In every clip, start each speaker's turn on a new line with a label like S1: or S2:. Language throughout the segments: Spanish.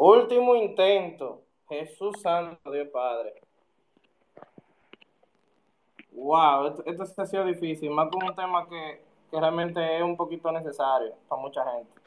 S1: Último intento. Jesús Santo, Dios Padre. Wow, esto, esto ha sido difícil, más con un tema que, que realmente es un poquito necesario para mucha gente.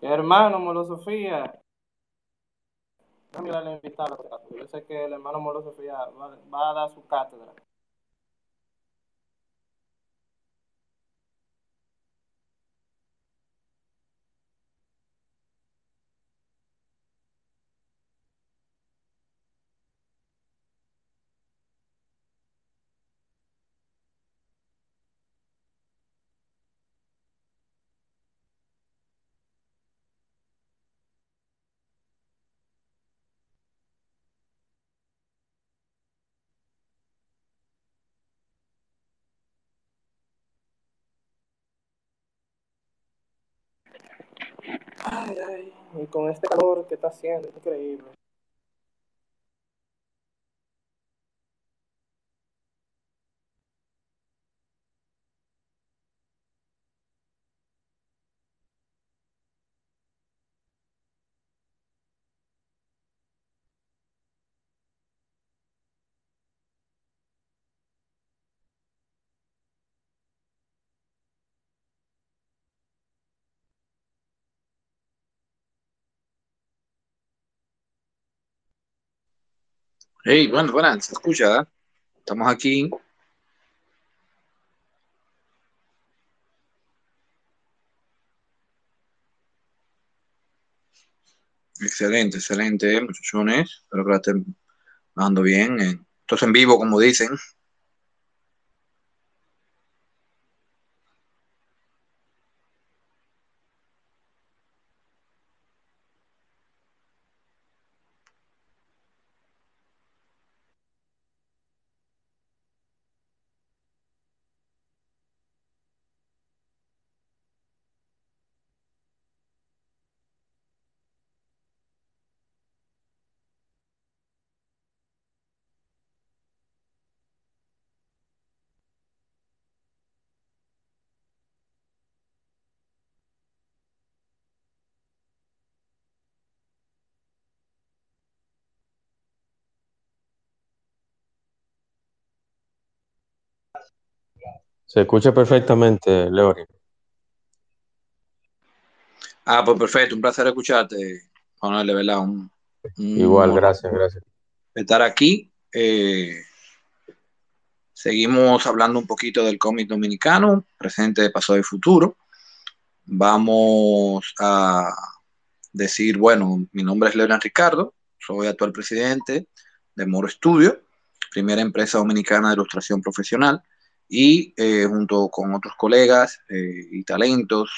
S1: Hermano Molo Sofía. Mira, le Yo sé que el hermano Molo Sofía va, va a dar su cátedra. Ay, ay, y con este calor que está haciendo, increíble.
S2: Hey, bueno, buenas, ¿se escucha? Estamos aquí. Excelente, excelente, muchachones. Espero que la estén dando bien. eh. Esto es en vivo, como dicen.
S3: Se escucha perfectamente, Leori.
S2: Ah, pues perfecto, un placer escucharte, Manuel, de verdad. Un, un
S3: Igual, gracias, gracias.
S2: estar aquí. Eh, seguimos hablando un poquito del cómic dominicano, presente, pasado y futuro. Vamos a decir, bueno, mi nombre es Leonardo Ricardo, soy actual presidente de Moro Studio, primera empresa dominicana de ilustración profesional, y eh, junto con otros colegas eh, y talentos,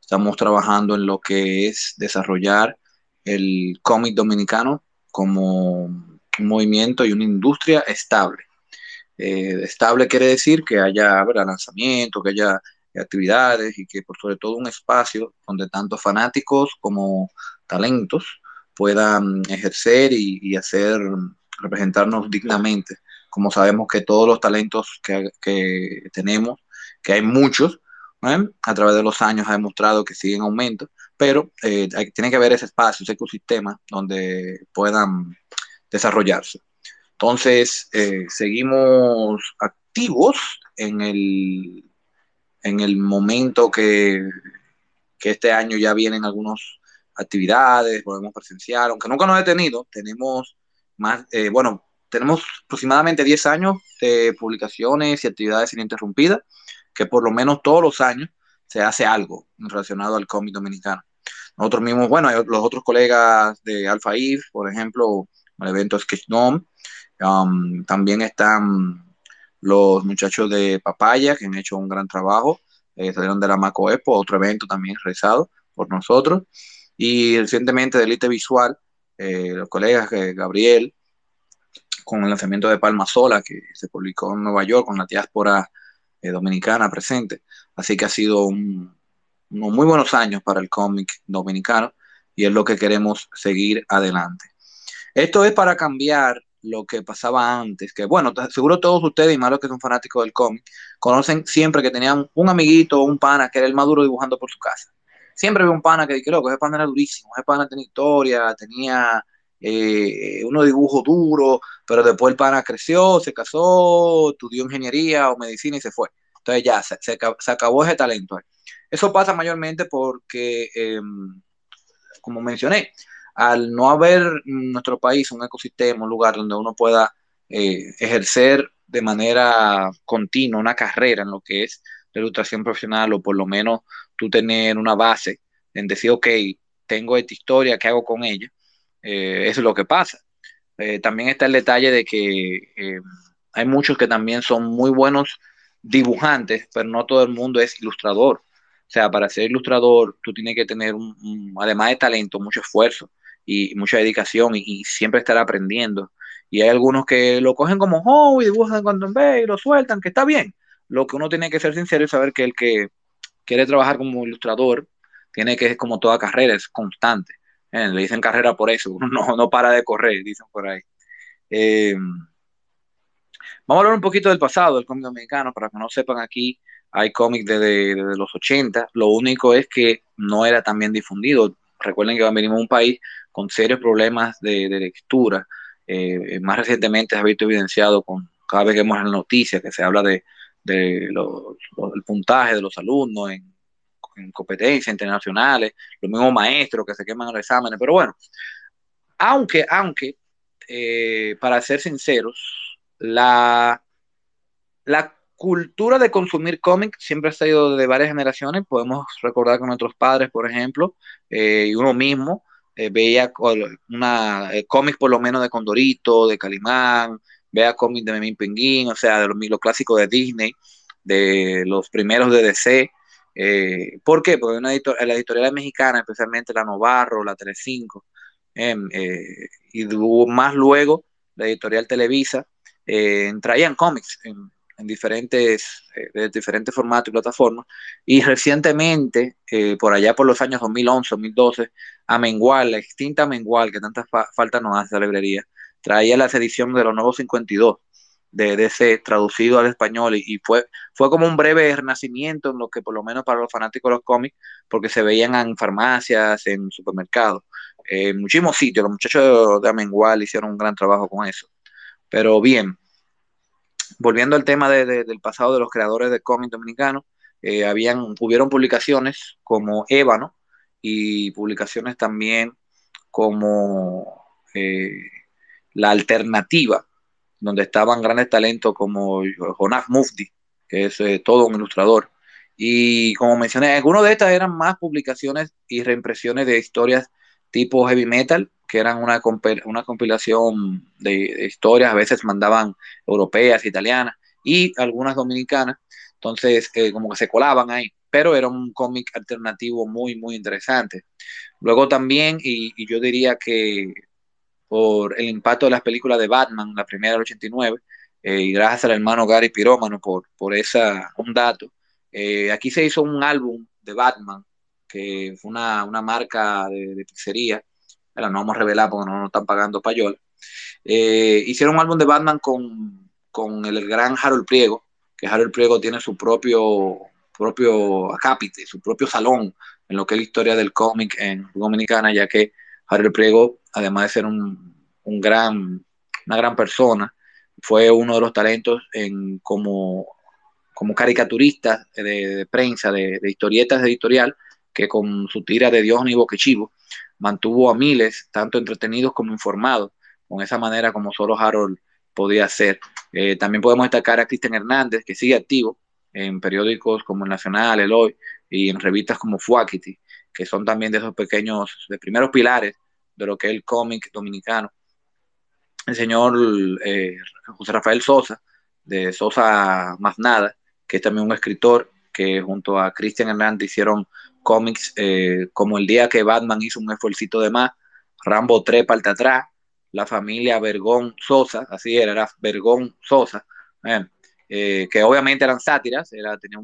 S2: estamos trabajando en lo que es desarrollar el cómic dominicano como un movimiento y una industria estable. Eh, estable quiere decir que haya ¿verdad? lanzamiento, que haya actividades y que por sobre todo un espacio donde tanto fanáticos como talentos puedan ejercer y, y hacer representarnos dignamente, como sabemos que todos los talentos que, que tenemos, que hay muchos, ¿eh? a través de los años ha demostrado que siguen en aumento, pero eh, tiene que haber ese espacio, ese ecosistema donde puedan desarrollarse. Entonces, eh, seguimos activos en el, en el momento que, que este año ya vienen algunas actividades, podemos presenciar, aunque nunca nos he detenido, tenemos más, bueno, tenemos aproximadamente 10 años de publicaciones y actividades ininterrumpidas, que por lo menos todos los años se hace algo relacionado al cómic dominicano. Nosotros mismos, bueno, los otros colegas de Alpha Eve, por ejemplo, el evento Sketchdom, um, también están los muchachos de Papaya, que han hecho un gran trabajo, eh, salieron de la Maco Expo, otro evento también realizado por nosotros, y recientemente de Elite Visual, eh, los colegas eh, Gabriel, con el lanzamiento de Palma Sola, que se publicó en Nueva York con la diáspora dominicana presente. Así que ha sido unos muy buenos años para el cómic dominicano y es lo que queremos seguir adelante. Esto es para cambiar lo que pasaba antes, que bueno, seguro todos ustedes, y más los que son fanáticos del cómic, conocen siempre que tenían un amiguito o un pana que era el maduro dibujando por su casa. Siempre había un pana que dije, loco, ese pana era durísimo, ese pana tenía historia, tenía eh, unos dibujos duros, pero después el pana creció, se casó, estudió ingeniería o medicina y se fue. Entonces ya, se, acabó ese talento. Eso pasa mayormente porque, em, como mencioné, al no haber en nuestro país un ecosistema, un lugar donde uno pueda eh, ejercer de manera continua una carrera en lo que es la ilustración profesional o por lo menos tú tener una base en decir, ok, tengo esta historia, ¿qué hago con ella? Eh, es lo que pasa. Eh, también está el detalle de que hay muchos que también son muy buenos dibujantes, pero no todo el mundo es ilustrador. O sea, para ser ilustrador, tú tienes que tener, además de talento, mucho esfuerzo y mucha dedicación y, siempre estar aprendiendo. Y hay algunos que lo cogen como hobby, dibujan cuando ve y lo sueltan, que está bien. Lo que uno tiene que ser sincero y saber que el que quiere trabajar como ilustrador tiene que, como toda carrera, es constante. Eh, le dicen carrera por eso, no, no para de correr, dicen por ahí. Eh, vamos a hablar un poquito del pasado del cómic dominicano, para que no sepan aquí, hay cómics desde, los 80, lo único es que no era tan bien difundido. Recuerden que venimos a un país con serios problemas de, lectura. Eh, más recientemente se ha visto evidenciado con cada vez que vemos en noticias que se habla de, de el puntaje de los alumnos en, competencias internacionales, los mismos maestros que se queman los exámenes, pero bueno, aunque, aunque, eh, para ser sinceros, la, la cultura de consumir cómics siempre ha sido de varias generaciones, podemos recordar con nuestros padres, por ejemplo, eh, y uno mismo, eh, veía una cómics por lo menos de Condorito, de Calimán, vea cómics de Memín Penguín, o sea, de los, clásicos de Disney, de los primeros de DC. Eh, ¿Por qué? Porque una editor la editorial mexicana, especialmente la Novarro, la Telecinco, em, y más luego la editorial Televisa, traían cómics en, en diferentes, de diferentes formatos y plataformas. Y recientemente, por allá por los años 2011, 2012, a Mengual, la extinta Mengual, que tanta falta nos hace la librería, traía las ediciones de los nuevos 52 de DC traducido al español y, fue, fue como un breve renacimiento en lo que por lo menos para los fanáticos de los cómics, porque se veían en farmacias, en supermercados, en muchísimos sitios. Los muchachos de, Amengual hicieron un gran trabajo con eso. Pero bien, volviendo al tema del pasado de los creadores de cómics dominicanos, eh, habían, hubieron publicaciones como Ébano, y publicaciones también como eh, La Alternativa, donde estaban grandes talentos como Jonas Mufti, que es eh, todo un ilustrador. Y como mencioné, algunas de estas eran más publicaciones y reimpresiones de historias tipo heavy metal, que eran una, una compilación de, historias, a veces mandaban europeas, italianas y algunas dominicanas, entonces eh, como que se colaban ahí pero era un cómic alternativo muy, muy interesante. Luego también, y, yo diría que por el impacto de las películas de Batman, la primera del 89, eh, y gracias al hermano Gary Pirómano por, por esa, un dato, eh, aquí se hizo un álbum de Batman, que fue una, marca de, pizzería, no vamos a revelar porque no nos están pagando payola, eh, hicieron un álbum de Batman con, con el gran Harold Priego, que Harold Priego tiene su propio propio acápite, su propio salón en lo que es la historia del cómic en Dominicana, ya que Harold Priego, además de ser un, gran, una gran persona, fue uno de los talentos en, como, como caricaturista de, prensa, de, historietas de editorial, que con su tira de Dios ni Boquechivo mantuvo a miles, tanto entretenidos como informados, con esa manera como solo Harold podía hacer. Eh, también podemos destacar a Cristian Hernández, que sigue activo, en periódicos como el Nacional, el Hoy, y en revistas como Fuakity, que son también de esos pequeños, de primeros pilares de lo que es el cómic dominicano. El señor eh, José Rafael Sosa, de Sosa Más Nada, que es también un escritor que junto a Christian Hernández hicieron cómics eh, como el día que Batman hizo un esfuercito de más, Rambo 3 parte atrás, la familia Vergón Sosa, así era, era Vergón Sosa, eh, que obviamente eran sátiras, era, tenía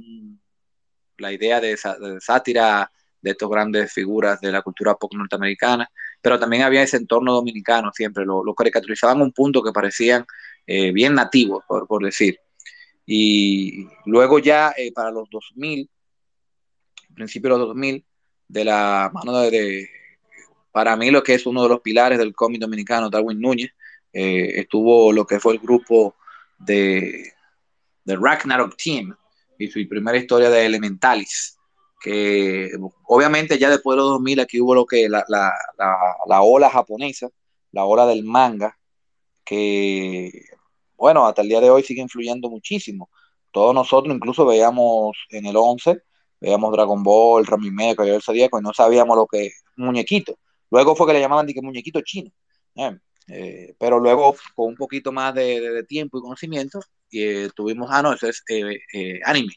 S2: la idea de, de, sátira de estas grandes figuras de la cultura pop norteamericana, pero también había ese entorno dominicano siempre, lo, caricaturizaban a un punto que parecían eh, bien nativos, por, decir. Y luego ya eh, para los 2000, principio de los 2000, de la mano de, de, para mí lo que es uno de los pilares del cómic dominicano, Darwin Núñez, eh, estuvo lo que fue el grupo de, de Ragnarok Team y su primera historia de Elementalis, que obviamente ya después de los 2000 aquí hubo lo que la, la, la, la ola japonesa, la ola del manga, que bueno, hasta el día de hoy sigue influyendo muchísimo. Todos nosotros incluso veíamos en el 11, veíamos Dragon Ball, Rami Mecha, el Zodíaco y no sabíamos lo que muñequito. Luego fue que le llamaban de que muñequito chino. ¿eh? Eh, pero luego, con un poquito más de, de, de tiempo y conocimiento, eh, tuvimos, ah, no, eso es eh, anime,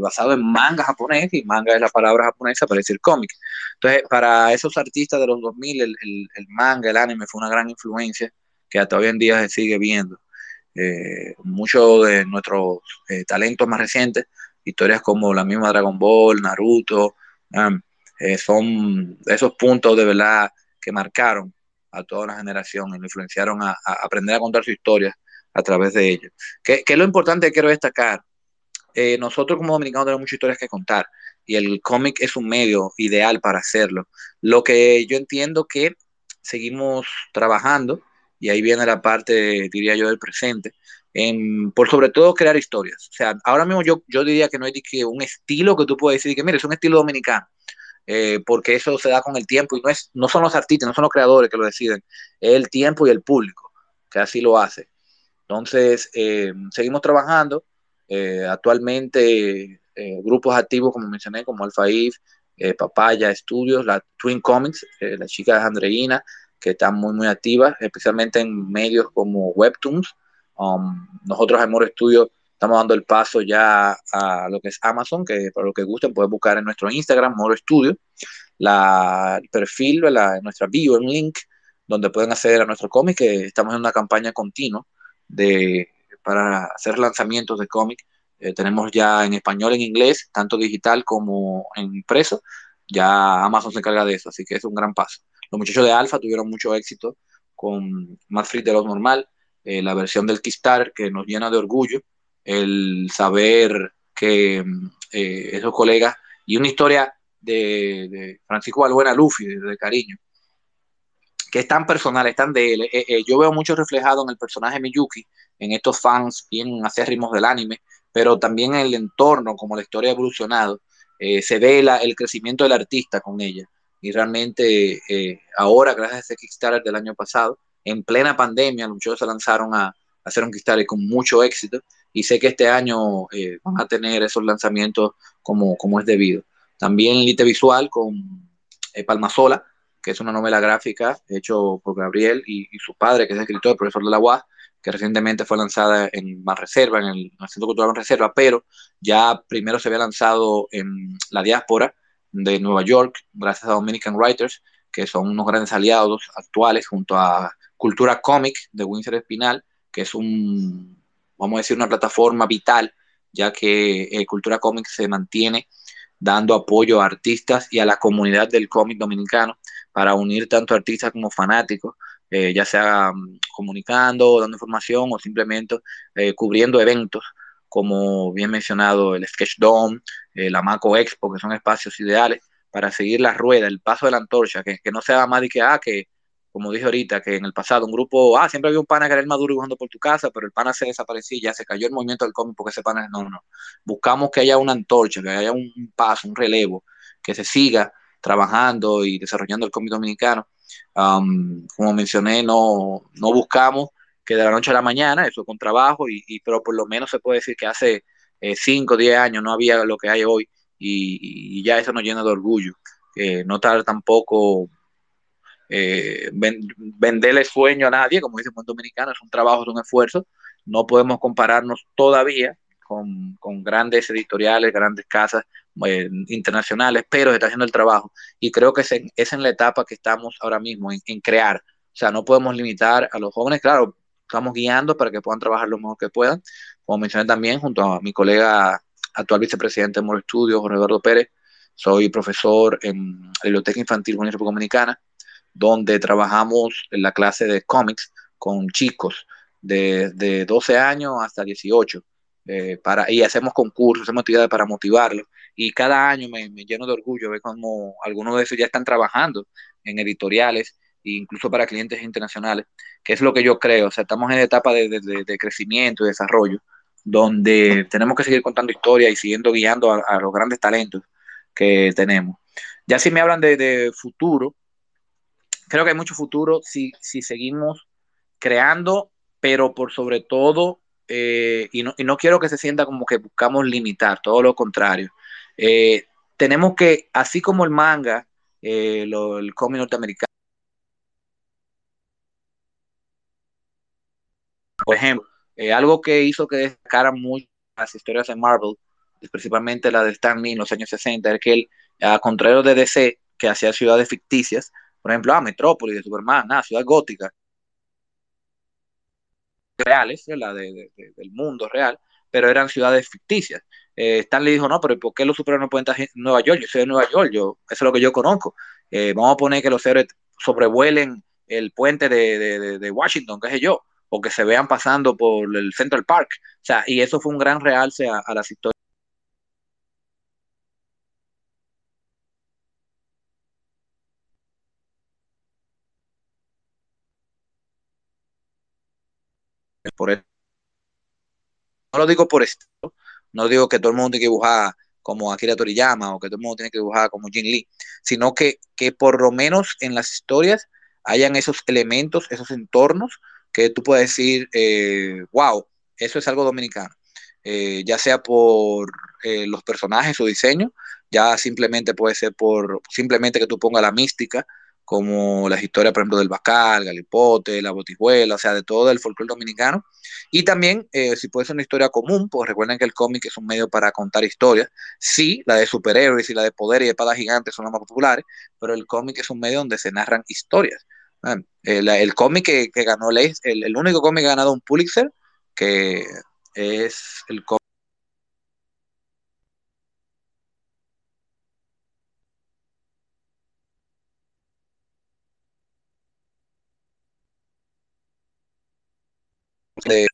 S2: basado en manga japonés, y manga es la palabra japonesa para decir cómic. Entonces, para esos artistas de los 2000, el, el, manga, el anime fue una gran influencia que hasta hoy en día se sigue viendo. Eh, muchos de nuestros eh, talentos más recientes, historias como la misma Dragon Ball, Naruto, um, eh, son esos puntos de verdad que marcaron a toda una generación y me influenciaron a, a, aprender a contar su historia a través de ellos. ¿Qué, qué es lo importante que quiero destacar? Eh, nosotros como dominicanos tenemos muchas historias que contar y el cómic es un medio ideal para hacerlo. Lo que yo entiendo que seguimos trabajando y ahí viene la parte, diría yo, del presente, en, por sobre todo crear historias. O sea, ahora mismo yo, yo diría que no hay un estilo que tú puedes decir que, mire, es un estilo dominicano, eh, porque eso se da con el tiempo y no, es, no son los artistas, no son los creadores que lo deciden, es el tiempo y el público que así lo hace. Entonces, eh, seguimos trabajando. Eh, actualmente, eh, grupos activos, como mencioné, como Alfa If, Papaya Studios, la Twin Comics, la chica de Andreina, que están muy, muy activas, especialmente en medios como Webtoons. Um, nosotros en Moro Studio estamos dando el paso ya a lo que es Amazon, que para lo que gusten pueden buscar en nuestro Instagram, Moro Studio, la, el perfil, la, nuestra bio, un link donde pueden acceder a nuestro cómic, que estamos en una campaña continua de, para hacer lanzamientos de cómic. Eh, tenemos ya en español, en inglés, tanto digital como en impreso. Ya Amazon se encarga de eso, así que es un gran paso. Los muchachos de Alfa tuvieron mucho éxito con más free de lo normal, eh, la versión del Kickstarter que nos llena de orgullo, el saber que eh, esos colegas y una historia de, de Francisco Balbuena Luffy, de, de, cariño, que es tan personal, es tan de él. Eh, eh, yo veo mucho reflejado en el personaje Miyuki, en estos fans bien acérrimos del anime, pero también en el entorno, como la historia ha evolucionado, eh, se ve la, el crecimiento del artista con ella y realmente eh, ahora, gracias a ese Kickstarter del año pasado, en plena pandemia, los muchachos se lanzaron a, a, hacer un Kickstarter con mucho éxito y sé que este año eh, van a tener esos lanzamientos como, como es debido. También Lite Visual con eh, Palmasola, que es una novela gráfica hecho por Gabriel y, y, su padre, que es escritor, profesor de la UAS, que recientemente fue lanzada en Más Reserva, en el, en el Centro Cultural Más Reserva, pero ya primero se había lanzado en la diáspora, de Nueva York, gracias a Dominican Writers, que son unos grandes aliados actuales, junto a Cultura Comic de Winsor Espinal, que es un, vamos a decir, una plataforma vital, ya que eh, Cultura Comic se mantiene dando apoyo a artistas y a la comunidad del cómic dominicano para unir tanto artistas como fanáticos, eh, ya sea um, comunicando, dando información o simplemente eh, cubriendo eventos como bien mencionado el Sketch Dome, eh, la Maco Expo, que son espacios ideales para seguir la rueda, el paso de la antorcha, que, no sea más de que, ah, que, como dije ahorita, que en el pasado un grupo, ah, siempre había un pana que era el maduro dibujando por tu casa, pero el pana se desapareció ya se cayó el movimiento del cómic porque ese pana, no, no, buscamos que haya una antorcha, que haya un paso, un relevo, que se siga trabajando y desarrollando el cómic dominicano. Um, como mencioné, no, no buscamos que de la noche a la mañana, eso con trabajo, y, pero por lo menos se puede decir que hace 5 o 10 años no había lo que hay hoy, y, ya eso nos llena de orgullo. Eh, no estar tampoco eh, ven, venderle sueño a nadie, como dice un dominicano, es un trabajo, es un esfuerzo. no podemos compararnos todavía con, grandes editoriales, grandes casas eh, internacionales, pero se está haciendo el trabajo y creo que es en, es la etapa que estamos ahora mismo, en, crear. O sea, no podemos limitar a los jóvenes, claro, estamos guiando para que puedan trabajar lo mejor que puedan, como mencioné también junto a mi colega actual vicepresidente de Moro Estudios, Jorge Eduardo Pérez, soy profesor en la Biblioteca Infantil Unión Dominicana, donde trabajamos en la clase de cómics con chicos de, de 12 años hasta 18. Eh, para, y hacemos concursos, hacemos actividades para motivarlos. Y cada año me, lleno de orgullo ver cómo algunos de esos ya están trabajando en editoriales, e incluso para clientes internacionales, que es lo que yo creo. O sea, estamos en etapa de, de, de crecimiento y desarrollo, donde tenemos que seguir contando historias y siguiendo guiando a, a, los grandes talentos que tenemos. Ya si me hablan de, de futuro, creo que hay mucho futuro si, si seguimos creando, pero por sobre todo, eh, y, no, y, no, quiero que se sienta como que buscamos limitar, todo lo contrario. Eh, tenemos que, así como el manga, eh, lo, el cómic norteamericano, por ejemplo, algo que hizo que destacaran mucho las historias de Marvel, principalmente la de Stan Lee en los años 60, es que él, a contrario de DC, que hacía ciudades ficticias, por ejemplo, ah, Metrópolis de Superman, ah, ciudad gótica, reales, ¿verdad? De, de, de, del mundo real, pero eran ciudades ficticias. Eh, Stanley dijo, no, pero ¿por qué los superhéroes no pueden estar en Nueva York? Yo soy de Nueva York, yo, eso es lo que yo conozco. Eh, vamos a poner que los héroes sobrevuelen el puente de, Washington, qué sé yo, o que se vean pasando por el Central Park. O sea, y eso fue un gran realce a, a las historias. Por él. No lo digo por esto, no digo que todo el mundo tiene que dibujar como Akira Toriyama o que todo el mundo tiene que dibujar como Jin Lee, sino que, que por lo menos en las historias hayan esos elementos, esos entornos que tú puedes decir, eh, wow, eso es algo dominicano. Eh, ya sea por eh, los personajes, su diseño, ya simplemente puede ser por simplemente que tú pongas la mística, como las historias, por ejemplo, del Bacal, Galipote, la Botijuela, o sea, de todo el folclore dominicano. Y también, eh, si puede ser una historia común, pues recuerden que el cómic es un medio para contar historias. Sí, la de superhéroes y la de poder y de espadas gigantes son las más populares, pero el cómic es un medio donde se narran historias. El, el cómic que, que, ganó, el, el único cómic que ha ganado un Pulitzer, que es el cómic de,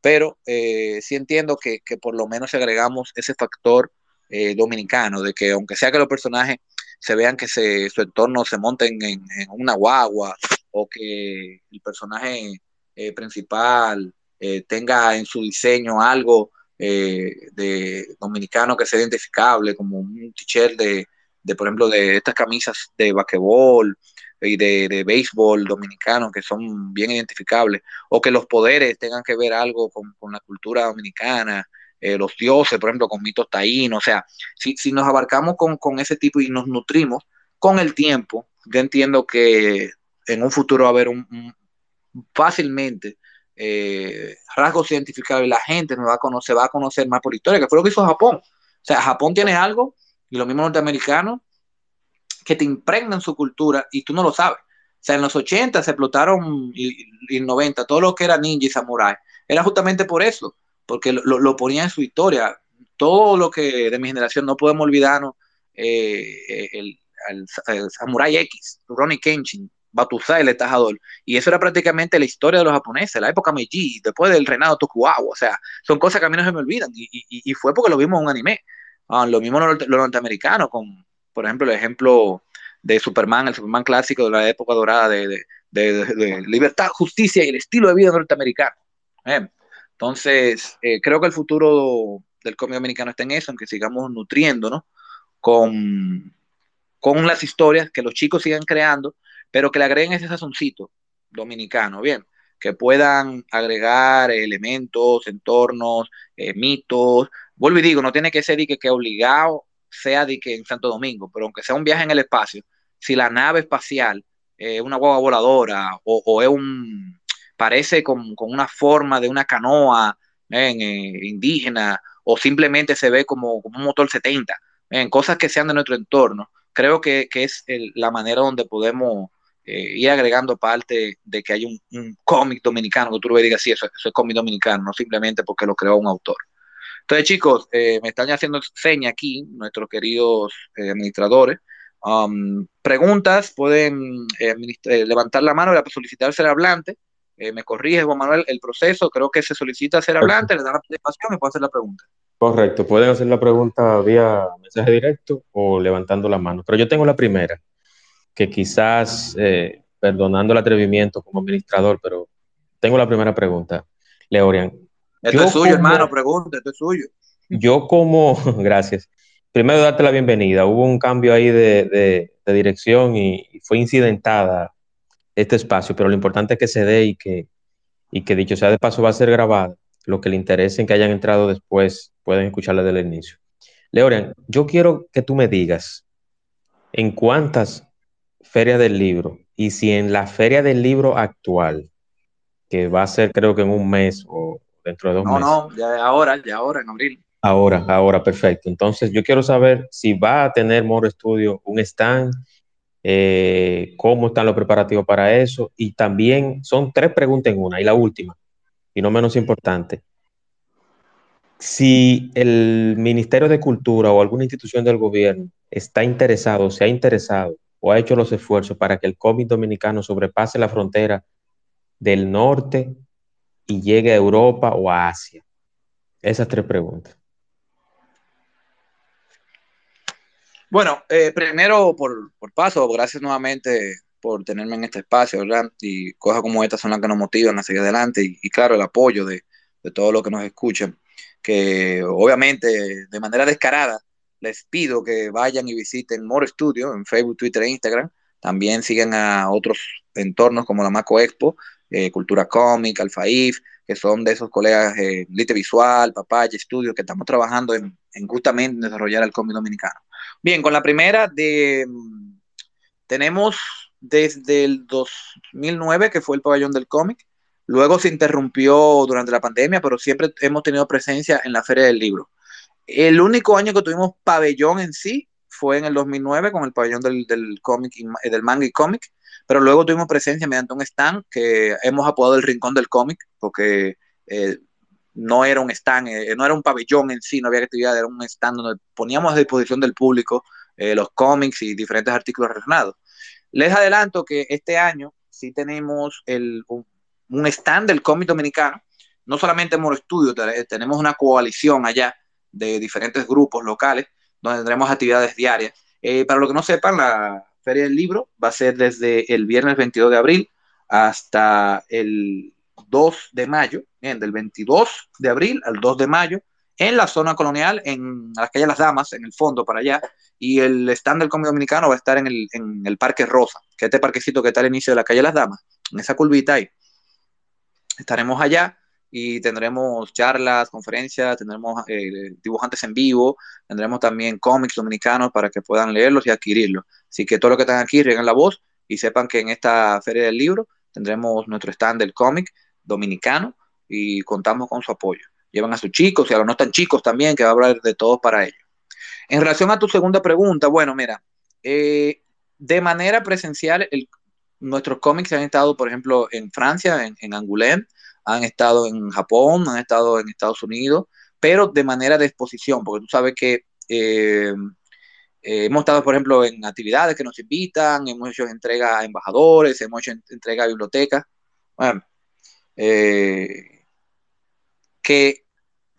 S2: pero eh, sí entiendo que, por lo menos agregamos ese factor eh, dominicano, de que aunque sea que los personajes se vean que se, su entorno se monten en, en una guagua o que el personaje eh, principal eh, tenga en su diseño algo eh, de dominicano que sea identificable, como un t-shirt de, de, por ejemplo, de estas camisas de basquetbol, y de, de béisbol dominicano que son bien identificables, o que los poderes tengan que ver algo con, con la cultura dominicana, eh, los dioses, por ejemplo, con mitos taínos, o sea, si, si nos abarcamos con, con, ese tipo y nos nutrimos con el tiempo, yo entiendo que en un futuro va a haber un, fácilmente eh, rasgos identificables, la gente nos va a conocer, va a conocer más por historia, que fue lo que hizo Japón. O sea, Japón tiene algo, y lo mismo norteamericanos, que te impregnan su cultura y tú no lo sabes. O sea, en los 80 se explotaron y, en 90 todo lo que era ninja y samurai. Era justamente por eso, porque lo, lo ponía en su historia. Todo lo que de mi generación no podemos olvidarnos, eh, el, el, Samurai X, Ronnie Kenshin, Batusai, el Tajador. Y eso era prácticamente la historia de los japoneses, la época Meiji, después del reinado Tokugawa. O sea, son cosas que a mí no se me olvidan. Y, y, y fue porque lo vimos en un anime. Ah, lo mismo los norteamericanos, con por ejemplo, el ejemplo de Superman, el Superman clásico de la época dorada de, de, de, libertad, justicia y el estilo de vida norteamericano. ¿eh? Entonces, eh, creo que el futuro del cómic americano está en eso, en que sigamos nutriéndonos con, con las historias, que los chicos sigan creando, pero que le agreguen ese sazoncito dominicano, bien, que puedan agregar elementos, entornos, eh, mitos. Vuelvo y digo, no tiene que ser y que, que obligado sea de que en Santo Domingo, pero aunque sea un viaje en el espacio, si la nave espacial es una guagua voladora o, es un, parece con, una forma de una canoa indígena o simplemente se ve como, un motor 70, en cosas que sean de nuestro entorno. Creo que, es la manera donde podemos ir agregando parte de que hay un, cómic dominicano, que tú lo digas, sí, eso, eso es cómic dominicano, no simplemente porque lo creó un autor. Entonces, chicos, eh, me están haciendo seña aquí nuestros queridos eh, administradores. Um, preguntas, pueden eh, levantar la mano y solicitar ser hablante. me corrige, Juan Manuel, el proceso. Creo que se solicita ser hablante, le dan la participación y puede hacer la pregunta.
S3: Correcto, pueden hacer la pregunta vía mensaje directo o levantando la mano. Pero yo tengo la primera, que quizás, perdonando el atrevimiento como administrador, pero tengo la primera pregunta. Leorian,
S2: esto es suyo, hermano, pregunta, esto es suyo.
S3: Yo como, gracias. Primero darte la bienvenida. Hubo un cambio ahí de, dirección y, fue incidentada este espacio, pero lo importante es que se dé y que, y que dicho sea de paso va a ser grabado. Lo que le interese en que hayan entrado después pueden escucharla desde el inicio. Leorian, yo quiero que tú me digas en cuántas ferias del libro y si en la feria del libro actual, que va a ser creo que en un mes o dentro de dos meses.
S2: No, no, ya ahora, ya ahora, en abril.
S3: Ahora, ahora, perfecto. Entonces, yo quiero saber si va a tener Moro Studio un stand, eh, cómo están los preparativos para eso, y también son tres preguntas en una, y la última, y no menos importante. Si el Ministerio de Cultura o alguna institución del gobierno está interesado, se ha interesado o ha hecho los esfuerzos para que el cómic dominicano sobrepase la frontera del norte y llegue a Europa o a Asia? Esas tres preguntas.
S2: Bueno, eh, primero por, paso, gracias nuevamente por tenerme en este espacio, ¿verdad? Y cosas como estas son las que nos motivan a seguir adelante y, claro, el apoyo de, de todos los que nos escuchan, que obviamente de manera descarada les pido que vayan y visiten More Studio en Facebook, Twitter e Instagram. También sigan a otros entornos como la Maco Expo, eh, Cultura Cómic, Alfaif, que son de esos colegas eh, Lite Visual, Papaya Studio, que estamos trabajando en, justamente desarrollar el cómic dominicano. Bien, con la primera de mm, tenemos desde el 2009, que fue el pabellón del cómic, luego se interrumpió durante la pandemia, pero siempre hemos tenido presencia en la Feria del Libro. El único año que tuvimos pabellón en sí fue en el 2009 con el pabellón del, del cómic, del manga y cómic, pero luego tuvimos presencia mediante un stand que hemos apodado el Rincón del Cómic, porque eh, no era un stand, eh, no era un pabellón en sí, no había actividad, era un stand donde poníamos a disposición del público eh, los cómics y diferentes artículos relacionados. Les adelanto que este año sí tenemos el, un, stand del cómic dominicano, no solamente en Moro Estudio, tenemos una coalición allá de diferentes grupos locales donde tendremos actividades diarias. para los que no sepan, la, Feria del Libro va a ser desde el viernes 22 de abril hasta el 2 de mayo, bien, del 22 de abril al 2 de mayo, en la zona colonial, en la calle Las Damas, en el fondo para allá, y el stand del cómic dominicano va a estar en el, en el Parque Rosa, que es este parquecito que está al inicio de la calle Las Damas, en esa curvita ahí. Estaremos allá y tendremos charlas, conferencias, tendremos eh, dibujantes en vivo, tendremos también cómics dominicanos para que puedan leerlos y adquirirlos. Así que todos los que están aquí rieguen la voz y sepan que en esta feria del libro tendremos nuestro stand del cómic dominicano y contamos con su apoyo. Llevan a sus chicos y a los no tan chicos también, que va a hablar de todos para ellos. En relación a tu segunda pregunta, bueno, mira, eh, de manera presencial, nuestros cómics han estado, por ejemplo, en Francia, en Angoulême, han estado en Japón, han estado en Estados Unidos, pero de manera de exposición, porque tú sabes que eh, eh, hemos estado, por ejemplo, en actividades que nos invitan, hemos hecho entrega a embajadores, hemos hecho entrega a bibliotecas, bueno, eh, que,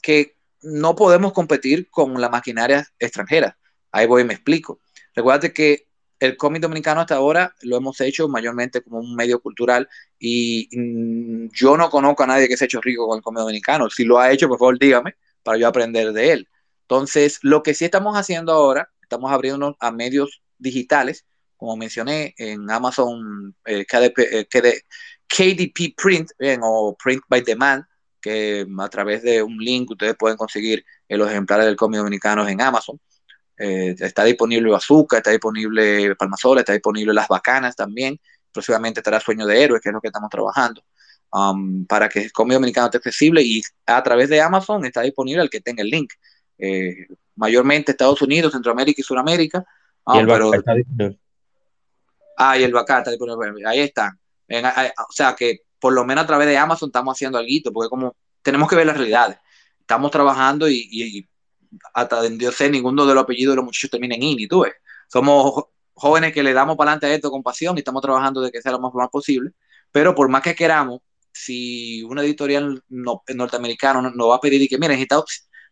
S2: que no podemos competir con la maquinaria extranjera. Ahí voy y me explico. Recuerda que el cómic dominicano hasta ahora lo hemos hecho mayormente como un medio cultural y mm, yo no conozco a nadie que se ha hecho rico con el cómic dominicano. Si lo ha hecho, por favor, dígame para yo aprender de él. Entonces, lo que sí estamos haciendo ahora, estamos abriéndonos a medios digitales, como mencioné en Amazon eh, KDP, eh, Print o Print by Demand, que a través de un link ustedes pueden conseguir los ejemplares del cómic dominicano en Amazon. Eh, está disponible Bazooka, está disponible Palmasola, está disponible Las Bacanas también. Próximamente estará Sueño de Héroes, que es lo que estamos trabajando. um, para que el cómic dominicano esté accesible y a través de Amazon está disponible el que tenga el link. Eh, mayormente Estados Unidos, Centroamérica y Sudamérica.
S3: y el um, está disponible.
S2: Ah, y el Bacá está disponible. Ahí está. o sea que por lo menos a través de Amazon estamos haciendo algo, porque como tenemos que ver las realidades. Estamos trabajando y, yo sé, ninguno de los apellidos de los muchachos termina en INI, tú ves. Somos jóvenes que le damos para adelante a esto con pasión y estamos trabajando de que sea lo más, más posible, pero por más que queramos, si una editorial norteamericana nos no va a pedir y que, miren,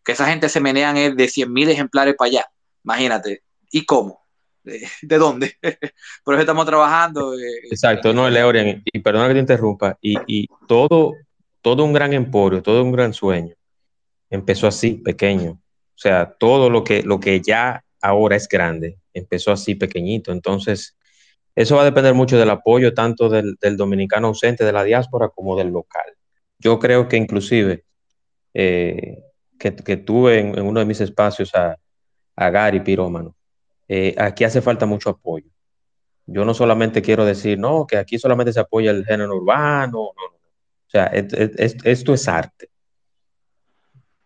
S2: que esa gente se menean de 100.000 ejemplares para allá, imagínate, ¿y cómo? ¿De, dónde? por eso estamos trabajando.
S3: Eh, Exacto, no, Leorian, y perdona que te interrumpa, y, y todo, todo un gran emporio, todo un gran sueño, empezó así, pequeño. O sea, todo lo que, lo que ya ahora es grande, empezó así pequeñito. Entonces, eso va a depender mucho del apoyo tanto del, dominicano ausente de la diáspora como del local. Yo creo que inclusive eh, que, tuve en, uno de mis espacios a, Gary Pirómano, eh, aquí hace falta mucho apoyo. Yo no solamente quiero decir, no, que aquí solamente se apoya el género urbano, no, no. O sea, esto es arte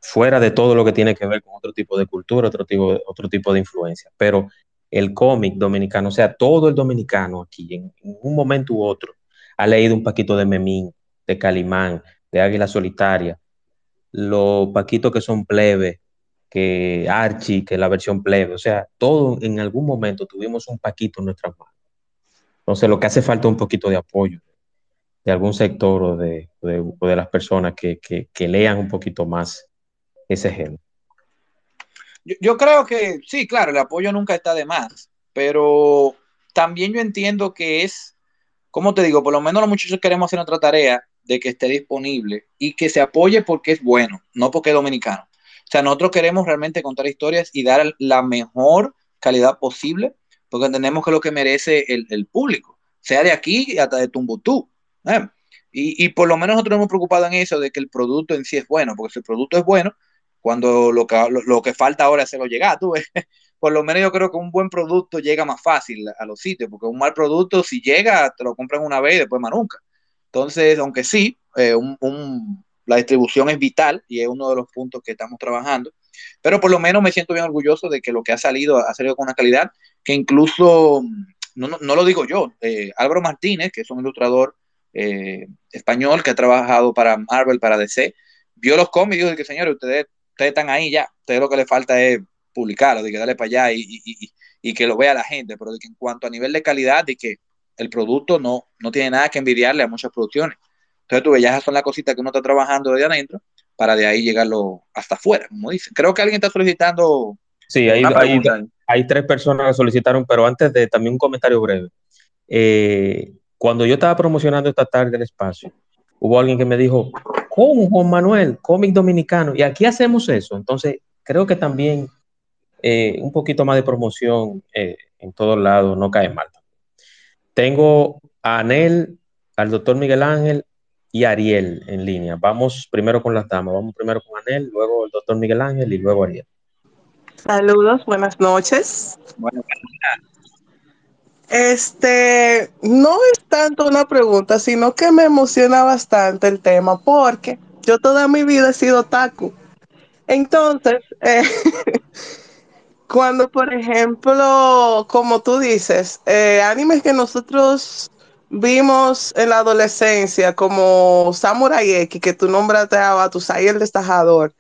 S3: fuera de todo lo que tiene que ver con otro tipo de cultura, otro tipo, otro tipo de influencia. Pero el cómic dominicano, o sea, todo el dominicano aquí, en, un momento u otro, ha leído un paquito de Memín, de Calimán, de Águila Solitaria, los paquitos que son plebe, que Archie, que la versión plebe, o sea, todo en algún momento tuvimos un paquito en nuestras manos. Entonces, lo que hace falta es un poquito de apoyo de algún sector o de, de, las personas que, que lean un poquito más ese género.
S2: Yo, creo que sí, claro, el apoyo nunca está de más, pero también yo entiendo que es, como te digo, por lo menos los muchachos queremos hacer nuestra tarea de que esté disponible y que se apoye porque es bueno, no porque es dominicano. O sea, nosotros queremos realmente contar historias y dar la mejor calidad posible, porque entendemos que es lo que merece el, público, sea de aquí hasta de Tumbutú. ¿eh? Y, y, por lo menos nosotros hemos preocupado en eso, de que el producto en sí es bueno, porque si el producto es bueno, cuando lo que, lo, que falta ahora es hacerlo llegar. Tú Por lo menos yo creo que un buen producto llega más fácil a los sitios, porque un mal producto, si llega, te lo compran una vez y después más nunca. Entonces, aunque sí, eh, la distribución es vital y es uno de los puntos que estamos trabajando, pero por lo menos me siento bien orgulloso de que lo que ha salido ha salido con una calidad que incluso, no, no, lo digo yo, eh, Álvaro Martínez, que es un ilustrador eh, español que ha trabajado para Marvel, para DC, vio los cómics y dijo señores, ustedes ustedes están ahí ya, ustedes lo que les falta es publicarlo, de que darle para allá y, que lo vea la gente, pero de que en cuanto a nivel de calidad, de que el producto no, no tiene nada que envidiarle a muchas producciones. Entonces tú esas son las cositas que uno está trabajando desde adentro para de ahí llegarlo hasta afuera, como dicen. Creo que alguien está solicitando.
S3: Sí, hay, hay, tres personas que solicitaron, pero antes de también un comentario breve. Eh, cuando yo estaba promocionando esta tarde el espacio, hubo alguien que me dijo, ¿cómo Juan Manuel? Cómic dominicano. Y aquí hacemos eso. Entonces, creo que también eh, un poquito más de promoción eh, en todos lados no cae mal. Tengo a Anel, al doctor Miguel Ángel y Ariel en línea. Vamos primero con las damas. Vamos primero con Anel, luego el doctor Miguel Ángel y luego Ariel.
S4: Saludos, buenas noches. Buenas noches. Este, no es tanto una pregunta, sino que me emociona bastante el tema, porque yo toda mi vida he sido taku. Entonces, eh, cuando, por ejemplo, como tú dices, eh, animes que nosotros vimos en la adolescencia, como Samurai X, que tú nombraste a Batusai el Destajador,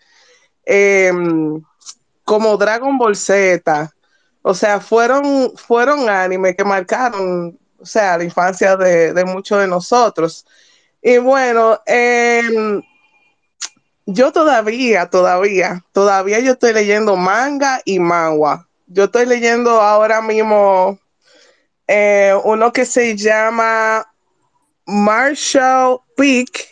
S4: em, como Dragon Ball Z, o sea, fueron, fueron animes que marcaron, o sea, la infancia de, muchos de nosotros. Y bueno, em, yo todavía, todavía, todavía yo estoy leyendo manga y manga. Yo estoy leyendo ahora mismo eh, uno que se llama Marshall Peak.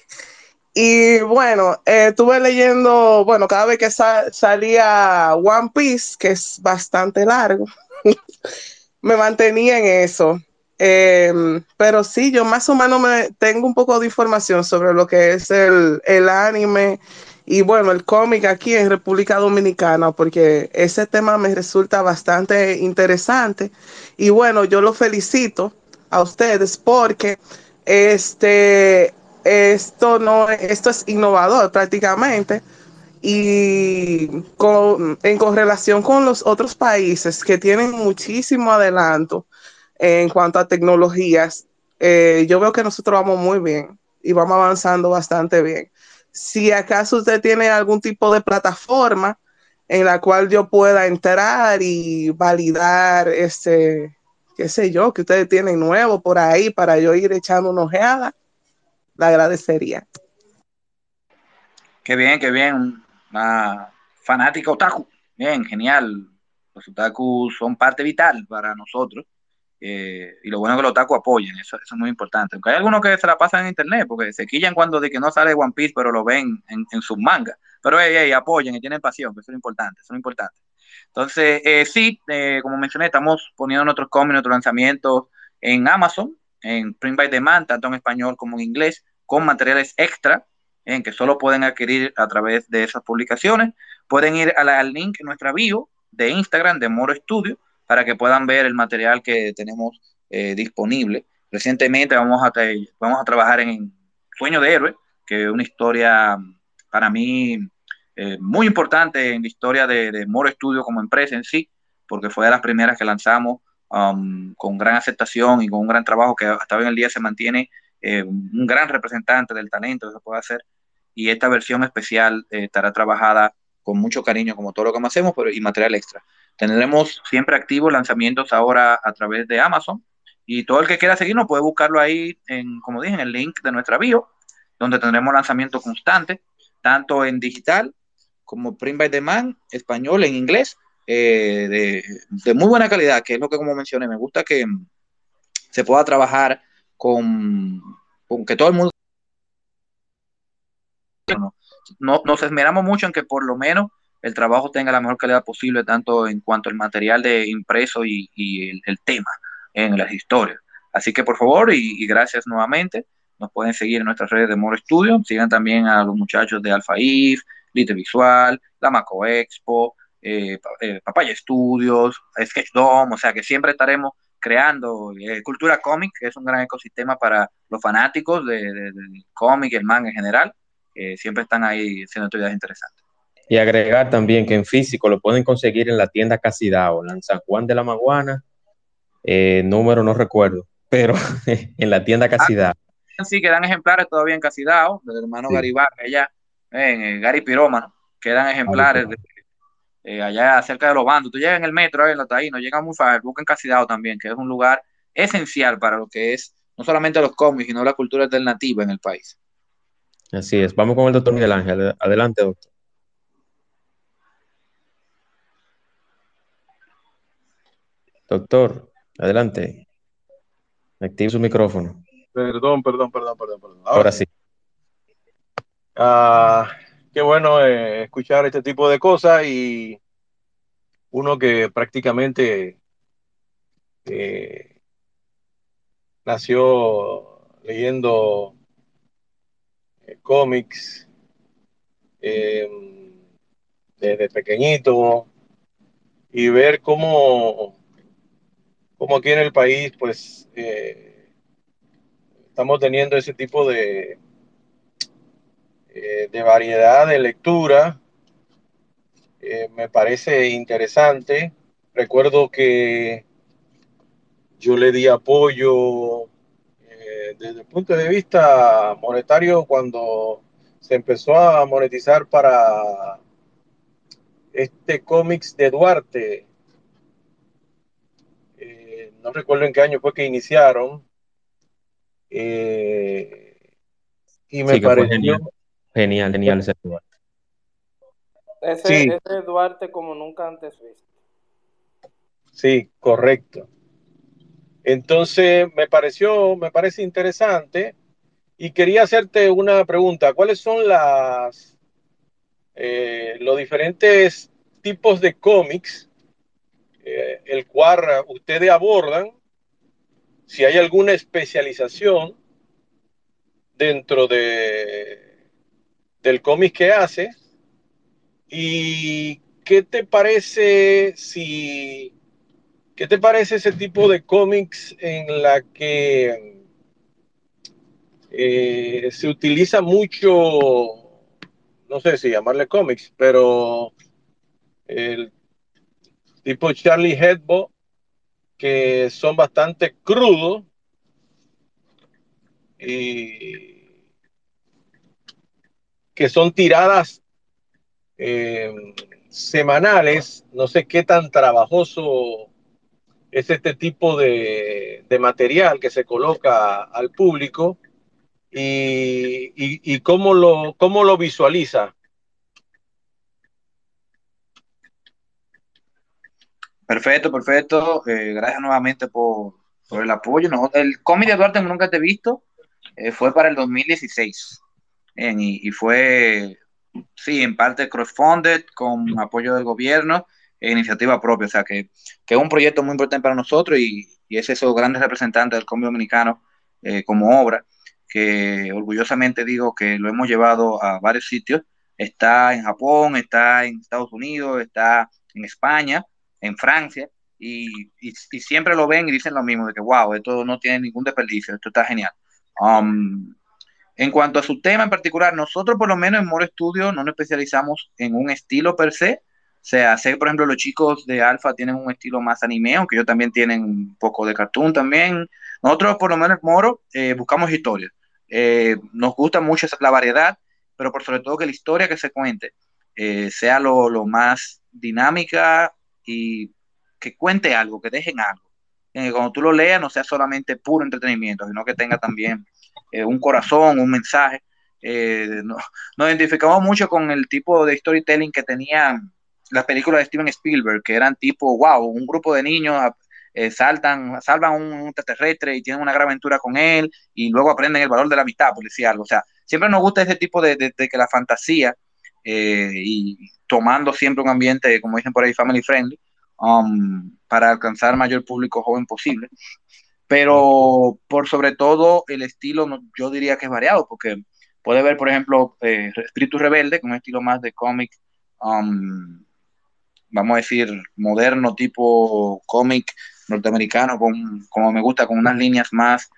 S4: Y bueno, eh, estuve leyendo, bueno, cada vez que salía One Piece, que es bastante largo, me mantenía en eso. Em, pero sí, yo más o menos me tengo un poco de información sobre lo que es el, el anime y bueno, el cómic aquí en República Dominicana, porque ese tema me resulta bastante interesante. Y bueno, yo lo felicito a ustedes porque este esto no, esto es innovador prácticamente y con, en correlación con los otros países que tienen muchísimo adelanto en cuanto a tecnologías, eh, yo veo que nosotros vamos muy bien y vamos avanzando bastante bien. Si acaso usted tiene algún tipo de plataforma en la cual yo pueda entrar y validar ese, qué sé yo, que ustedes tienen nuevo por ahí para yo ir echando una ojeada, le agradecería.
S2: Qué bien, qué bien. Una fanática otaku. Bien, genial. Los otaku son parte vital para nosotros. Eh, y lo bueno es que los otaku apoyen, eso, eso, es muy importante. Aunque hay algunos que se la pasan en internet porque se quillan cuando de que no sale One Piece, pero lo ven en, en sus mangas. Pero hey, hey, apoyen y tienen pasión, eso es importante, eso es importante. Entonces, eh, sí, eh, como mencioné, estamos poniendo nuestros cómics, nuestros lanzamientos en Amazon, en Print by Demand, tanto en español como en inglés, con materiales extra, en que solo pueden adquirir a través de esas publicaciones. Pueden ir al link en nuestra bio de Instagram de Moro Studio para que puedan ver el material que tenemos eh, disponible. Recientemente vamos a, vamos a trabajar en Sueño de Héroe, que es una historia para mí eh, muy importante en la historia de, de, Moro Studio como empresa en sí, porque fue de las primeras que lanzamos um, con gran aceptación y con un gran trabajo que hasta hoy en el día se mantiene eh, un gran representante del talento que se puede hacer. Y esta versión especial eh, estará trabajada con mucho cariño, como todo lo que hacemos, pero y material extra. Tendremos siempre activos lanzamientos ahora a través de Amazon. Y todo el que quiera seguirnos puede buscarlo ahí, en, como dije, en el link de nuestra bio, donde tendremos lanzamiento constante, tanto en digital como print by demand, español, en inglés, eh, de, muy buena calidad, que es lo que como mencioné, me gusta que se pueda trabajar con, con que todo el mundo... No, nos esmeramos mucho en que por lo menos el trabajo tenga la mejor calidad posible, tanto en cuanto al material de impreso y, el, tema en las historias. Así que por favor y, y, gracias nuevamente. Nos pueden seguir en nuestras redes de Moro Studio. Sigan también a los muchachos de Alpha If, Lite Visual, la Maco Expo, eh, eh, Papaya Studios, Sketch Dome. O sea que siempre estaremos creando eh, cultura cómic, que es un gran ecosistema para los fanáticos del de, de cómic y el manga en general. que siempre están ahí haciendo actividades interesantes.
S3: Y agregar también que en físico lo pueden conseguir en la tienda Casidao, en San Juan de la Maguana, eh, número no recuerdo, pero en la tienda Casidao.
S2: Ah, sí, quedan ejemplares todavía en Casidao, del hermano sí. Garibar, allá, en eh, Gary Pirómano, quedan ejemplares de, eh, allá cerca de los bandos. Tú llegas en el metro, eh, en la Taíno, llega muy fácil, busquen Casidao también, que es un lugar esencial para lo que es no solamente los cómics, sino la cultura alternativa en el país.
S3: Así es. Vamos con el doctor Miguel Ángel. Adelante, doctor. Doctor, adelante. Active su micrófono.
S5: Perdón, perdón, perdón, perdón. perdón.
S3: Ahora, Ahora sí.
S5: Uh, qué bueno eh, escuchar este tipo de cosas y uno que prácticamente eh, nació leyendo eh, cómics eh, desde pequeñito y ver cómo, cómo aquí en el país pues estamos teniendo ese tipo de, eh, de variedad de lectura eh, me parece interesante recuerdo que yo le di apoyo desde el punto de vista monetario cuando se empezó a monetizar para este cómics de Duarte. Eh, no recuerdo en qué año fue que iniciaron. Eh, y me sí, pareció
S3: genial. genial, ese Duarte.
S1: Ese, sí. ese Duarte como nunca antes visto.
S5: Sí, correcto. Entonces me pareció, me parece interesante y quería hacerte una pregunta. ¿Cuáles son las eh, los diferentes tipos de cómics eh, el cual ustedes abordan? Si hay alguna especialización dentro de del cómic que hace. Y qué te parece si ¿Qué te parece ese tipo de cómics en la que eh, se utiliza mucho, no sé si llamarle cómics, pero el tipo Charlie Hebdo, que son bastante crudos y que son tiradas eh, semanales. No sé qué tan trabajoso es este tipo de, material que se coloca al público y, y, cómo, lo, cómo lo visualiza.
S2: Perfecto, perfecto. Eh, gracias nuevamente por, por, el apoyo. El cómic de Duarte Nunca Te He Visto eh, fue para el 2016 y, y, fue, sí, en parte crowdfunded con apoyo del gobierno e iniciativa propia. O sea, que, que es un proyecto muy importante para nosotros y, y es esos grandes representantes del cómic dominicano eh, como obra que orgullosamente digo que lo hemos llevado a varios sitios. Está en Japón, está en Estados Unidos, está en España, en Francia, y, y, y, siempre lo ven y dicen lo mismo, de que wow, esto no tiene ningún desperdicio, esto está genial. Um, en cuanto a su tema en particular, nosotros por lo menos en More Studio no nos especializamos en un estilo per se, o sea, sé por ejemplo los chicos de Alpha tienen un estilo más anime, aunque ellos también tienen un poco de cartoon también. Nosotros por lo menos en Moro eh, buscamos historias. Eh, nos gusta mucho la variedad, pero por sobre todo que la historia que se cuente eh, sea lo, lo, más dinámica y que cuente algo, que dejen algo. Cuando tú lo leas no sea solamente puro entretenimiento, sino que tenga también eh, un corazón, un mensaje. Eh, no, nos identificamos mucho con el tipo de storytelling que tenían las películas de Steven Spielberg, que eran tipo, wow, un grupo de niños eh, saltan, salvan un, un extraterrestre y tienen una gran aventura con él y luego aprenden el valor de la amistad, algo. O sea, siempre nos gusta ese tipo de, que la fantasía y tomando siempre un ambiente, como dicen por ahí, family friendly, um, para alcanzar mayor público joven posible. Pero por sobre todo el estilo, yo diría que es variado, porque puede ver, por ejemplo, eh, Espíritu Rebelde, con un estilo más de cómic, um, vamos a decir, moderno, tipo cómic norteamericano, con, como me gusta, con unas líneas más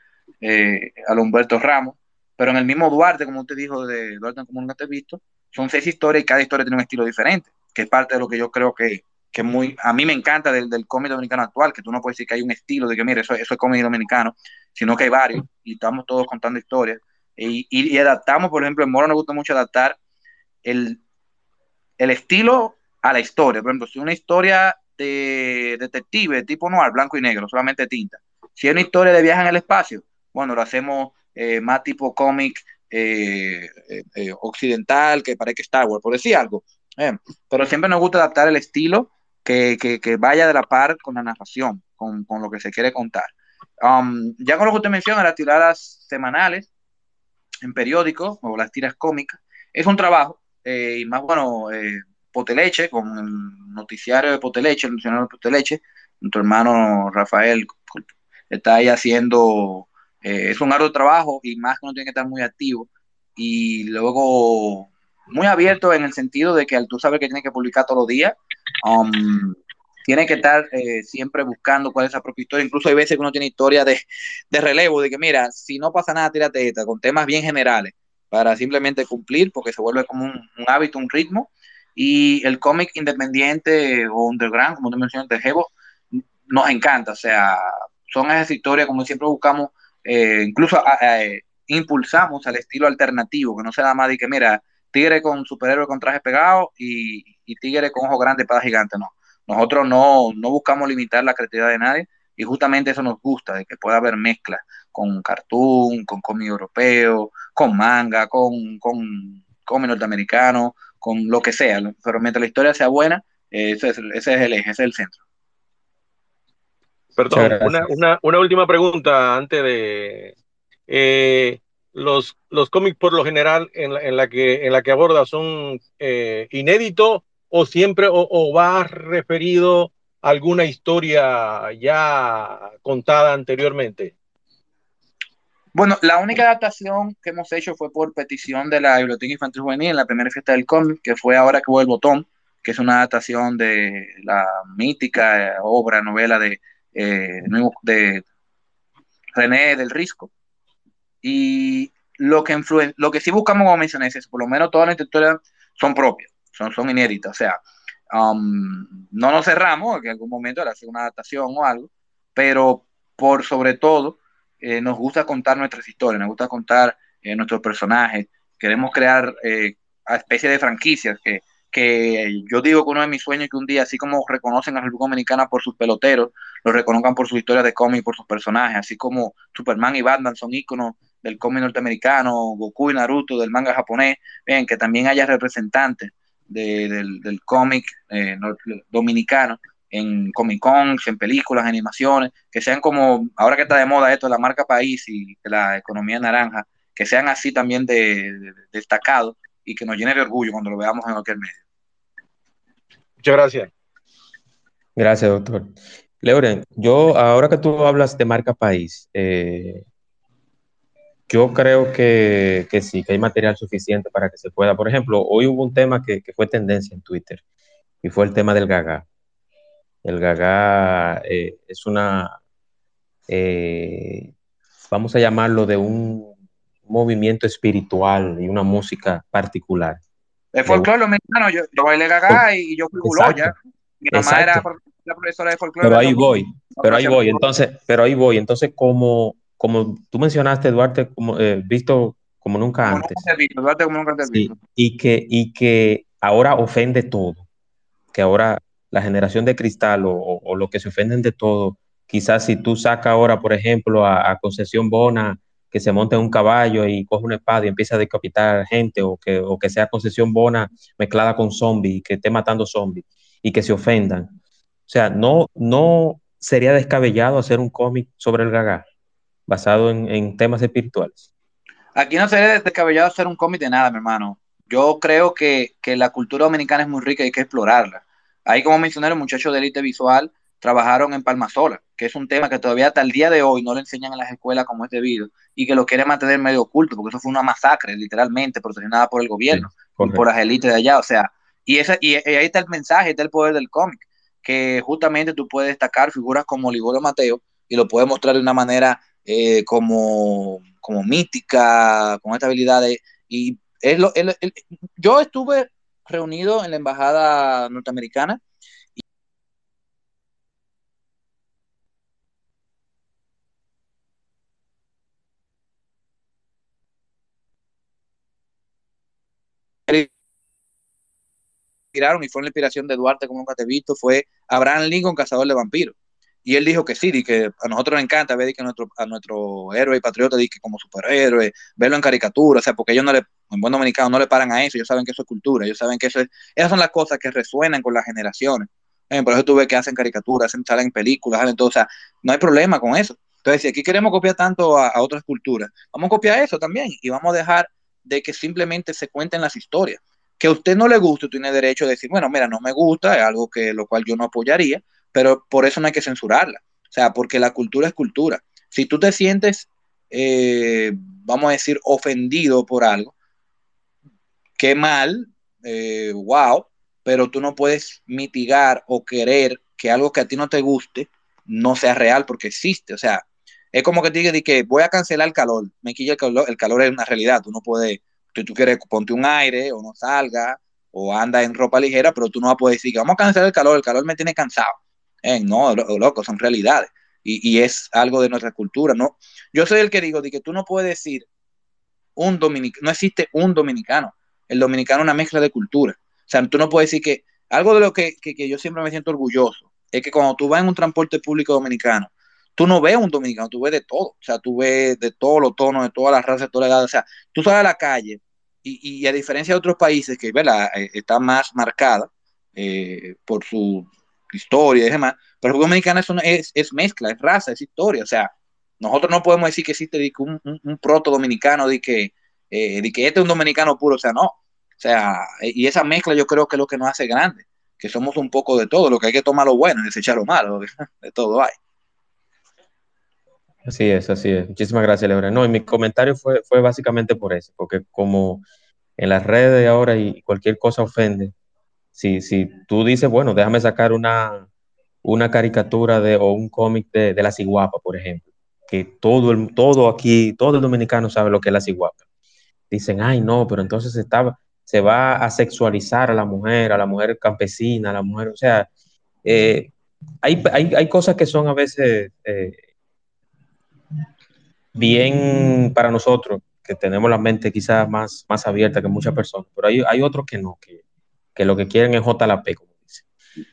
S2: eh, a Humberto Ramos, pero en el mismo Duarte, como usted dijo, de Duarte como nunca te he visto, son seis historias y cada historia tiene un estilo diferente, que es parte de lo que yo creo que, que muy, a mí me encanta del, del cómic dominicano actual, que tú no puedes decir que hay un estilo de que, mire, eso, eso es cómic dominicano, sino que hay varios y estamos todos contando historias. Y, y, adaptamos, por ejemplo, en Moro nos gusta mucho adaptar el, el estilo a la historia. Por ejemplo, si una historia de detective tipo noir, blanco y negro, solamente tinta. Si es una historia de viaje en el espacio, bueno, lo hacemos eh, más tipo cómic eh, eh, occidental que parezca Star Wars, por decir algo. Pero siempre nos gusta adaptar el estilo que, vaya de la par con la narración, con, lo que se quiere contar. Um, ya con lo que usted menciona, las tiradas semanales en periódicos o las tiras cómicas, es un trabajo, y más bueno, Poteleche, con el noticiario de Poteleche, el noticiario de Poteleche, nuestro hermano Rafael está ahí haciendo, eh, es un arduo trabajo y más que uno tiene que estar muy activo y luego muy abierto en el sentido de que tú saber que tiene que publicar todos los días, um, tiene que estar eh, siempre buscando cuál es la propia historia. Incluso hay veces que uno tiene historia de, de relevo, de que mira, si no pasa nada, tírate esta, con temas bien generales, para simplemente cumplir, porque se vuelve como un, hábito, un ritmo, y el cómic independiente o underground, como tú mencionaste, Jevo, nos encanta, o sea, son esas historias como siempre buscamos, eh, incluso eh, impulsamos al estilo alternativo, que no sea nada más de que, mira, tigre con superhéroe con traje pegado y, y tigre con ojos grandes, espada gigante, no. Nosotros no, no buscamos limitar la creatividad de nadie y justamente eso nos gusta, de que pueda haber mezcla con cartoon, con cómic europeo, con manga, con, con cómic norteamericano, con lo que sea, pero mientras la historia sea buena, ese es, ese es el eje, ese es el centro.
S5: Perdón, una, una, una, última pregunta antes de... Eh, los, cómics por lo general en la, que, aborda son eh, inéditos o siempre o, o, va referido a alguna historia ya contada anteriormente?
S2: Bueno, la única adaptación que hemos hecho fue por petición de la Biblioteca Infantil Juvenil en la primera fiesta del cómic, que fue Ahora que voy el botón, que es una adaptación de la mítica eh, obra, novela de, eh, de René del Risco. Y lo que influye, lo que sí buscamos, como mencioné, es por lo menos todas las historias son propias, son, son inéditas, o sea, um, no nos cerramos, en algún momento era hacer una adaptación o algo, pero por sobre todo, eh, nos gusta contar nuestras historias, nos gusta contar eh, nuestros personajes, queremos crear eh, a especie de franquicias que, que yo digo que uno de mis sueños es que un día, así como reconocen a la República Dominicana por sus peloteros, lo reconozcan por sus historias de cómic, por sus personajes, así como Superman y Batman son íconos del cómic norteamericano, Goku y Naruto del manga japonés, bien, que también haya representantes del, del cómic eh, dominicano en Comic Cons, en películas, animaciones, que sean como, ahora que está de moda esto, la marca país y la economía naranja, que sean así también de, destacados y que nos llene de orgullo cuando lo veamos en cualquier medio.
S5: Muchas gracias.
S3: Gracias, doctor. Leuren, yo ahora que tú hablas de marca país, eh, yo creo que, sí, que hay material suficiente para que se pueda. Por ejemplo, hoy hubo un tema que, fue tendencia en Twitter y fue el tema del gaga. El gaga eh, es una, eh, vamos a llamarlo de un movimiento espiritual y una música particular.
S2: El folclore dominicano, yo, yo bailé gaga y yo fui ya. Mi mamá era la profesora de folclore.
S3: Pero ahí voy, pero ahí voy. Entonces, pero ahí voy. Entonces, como como tú mencionaste, Duarte, como, eh, visto como nunca antes. Duarte como nunca antes visto. Y, que, y que ahora ofende todo. Que ahora la generación de cristal o, lo que se ofenden de todo, quizás si tú sacas ahora, por ejemplo, a, Concesión Bona, que se monte en un caballo y coge una espada y empieza a decapitar gente, o que, o que sea Concesión Bona mezclada con zombies y que esté matando zombies y que se ofendan. O sea, no, no sería descabellado hacer un cómic sobre el gaga basado en, temas espirituales.
S2: Aquí no sería descabellado hacer un cómic de nada, mi hermano. Yo creo que, la cultura dominicana es muy rica y hay que explorarla. Ahí, como mencioné, los muchachos de élite visual trabajaron en Palmasola, que es un tema que todavía hasta el día de hoy no lo enseñan en las escuelas como es debido y que lo quieren mantener medio oculto, porque eso fue una masacre, literalmente, protagonizada por el gobierno y por las élites de allá. O sea, y, esa, y, ahí está el mensaje, está el poder del cómic, que justamente tú puedes destacar figuras como Liborio Mateo y lo puedes mostrar de una manera eh, como, como mítica, con esta habilidad y es lo, yo estuve reunido en la embajada norteamericana y fue la inspiración de Duarte como nunca te he visto, fue Abraham Lincoln, cazador de vampiros. Y él dijo que sí, y que a nosotros nos encanta ver que a nuestro, a nuestro héroe y patriota que como superhéroe, verlo en caricatura, o sea, porque ellos no le, en buen dominicano no le paran a eso, ellos saben que eso es cultura, ellos saben que eso es, esas son las cosas que resuenan con las generaciones. Por eso tú ves que hacen caricaturas, hacen, salen películas, salen todo, o sea, no hay problema con eso. Entonces, si aquí queremos copiar tanto a, a otras culturas, vamos a copiar eso también y vamos a dejar de que simplemente se cuenten las historias. Que a usted no le guste, tiene derecho a decir, bueno, mira, no me gusta, es algo que lo cual yo no apoyaría, pero por eso no hay que censurarla. O sea, porque la cultura es cultura. Si tú te sientes, eh, vamos a decir, ofendido por algo, qué mal, eh, wow, pero tú no puedes mitigar o querer que algo que a ti no te guste no sea real porque existe. O sea, es como que te diga que voy a cancelar el calor. Me quilla el calor, el calor es una realidad. Tú no puedes, tú, tú quieres ponte un aire o no salga o anda en ropa ligera, pero tú no vas a poder decir que vamos a cancelar el calor, el calor me tiene cansado. No, loco, son realidades. Y, es algo de nuestra cultura, ¿no? Yo soy el que digo de que tú no puedes decir un dominicano, no existe un dominicano. El dominicano es una mezcla de cultura. O sea, tú no puedes decir que algo de lo que, yo siempre me siento orgulloso es que cuando tú vas en un transporte público dominicano, tú no ves un dominicano, tú ves de todo. O sea, tú ves de todos los tonos, de todas las razas, de todas las edades. O sea, tú sales a la calle y, a diferencia de otros países que, ¿verdad? Eh, está más marcada eh, por su historia y demás, pero el dominicano es, es, mezcla, es raza, es historia, o sea, nosotros no podemos decir que existe un, un, proto dominicano de que, eh, de que este es un dominicano puro, o sea, no, o sea, y esa mezcla yo creo que es lo que nos hace grande, que somos un poco de todo, lo que hay que tomar lo bueno y desechar lo malo, de todo hay.
S3: Así es, así es. Muchísimas gracias, Leora. No, y mi comentario fue, fue básicamente por eso, porque como en las redes ahora y cualquier cosa ofende, si, si tú dices, bueno, déjame sacar una, una caricatura de, o un cómic de, de la ciguapa, por ejemplo, que todo, el, todo aquí, todo el dominicano sabe lo que es la ciguapa. dicen, ay, no, pero entonces se va a sexualizar a la mujer, a la mujer campesina, a la mujer, o sea, eh, hay, hay, hay, cosas que son a veces eh, bien para nosotros, que tenemos la mente quizás más, más abierta que muchas personas, pero hay, hay otros que no, que, que lo que quieren es JLP, como dice.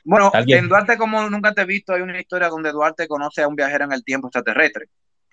S2: Bueno, en Duarte, como nunca te he visto, hay una historia donde Duarte conoce a un viajero en el tiempo extraterrestre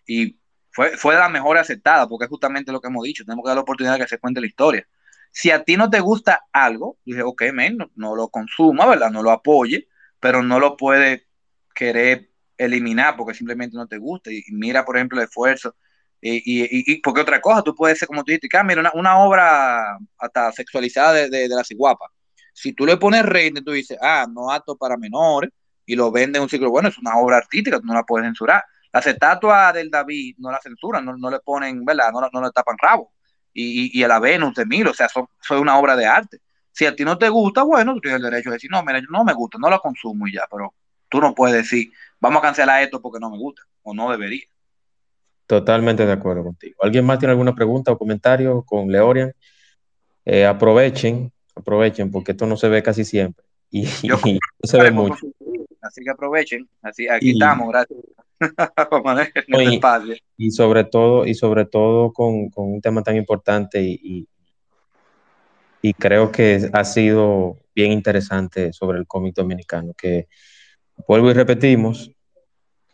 S2: y fue, fue la mejor aceptada, porque es justamente lo que hemos dicho, tenemos que dar la oportunidad de que se cuente la historia. Si a ti no te gusta algo, dije, ok, men, no, no lo consuma, ¿verdad? No lo apoye, pero no lo puede querer eliminar porque simplemente no te gusta. Y, mira, por ejemplo, el esfuerzo. Y, y, y, porque otra cosa, tú puedes ser como tú dijiste, ah, mira, una, una, obra hasta sexualizada de, de, de la ciguapa. Si tú le pones rating, tú dices, ah, no apto para menores, y lo vende en un ciclo, bueno, es una obra artística, tú no la puedes censurar. Las estatuas del David no la censuran, no, no le ponen, ¿verdad? No, no le tapan rabo. Y, y, a la Venus de Milo, o sea, son, son, una obra de arte. Si a ti no te gusta, bueno, tú tienes el derecho de decir, no, mira, no me gusta, no la consumo y ya, pero tú no puedes decir, vamos a cancelar esto porque no me gusta, o no debería.
S3: Totalmente de acuerdo contigo. ¿Alguien más tiene alguna pregunta o comentario con Leorian? Eh, aprovechen, aprovechen, porque esto no se ve casi siempre. Y,
S2: Yo,
S3: y no se ve mucho.
S2: Así que aprovechen. Así, aquí y, estamos, gracias.
S3: y, y, sobre todo, y sobre todo con, con un tema tan importante y, y, creo que ha sido bien interesante sobre el cómic dominicano, que vuelvo y repetimos,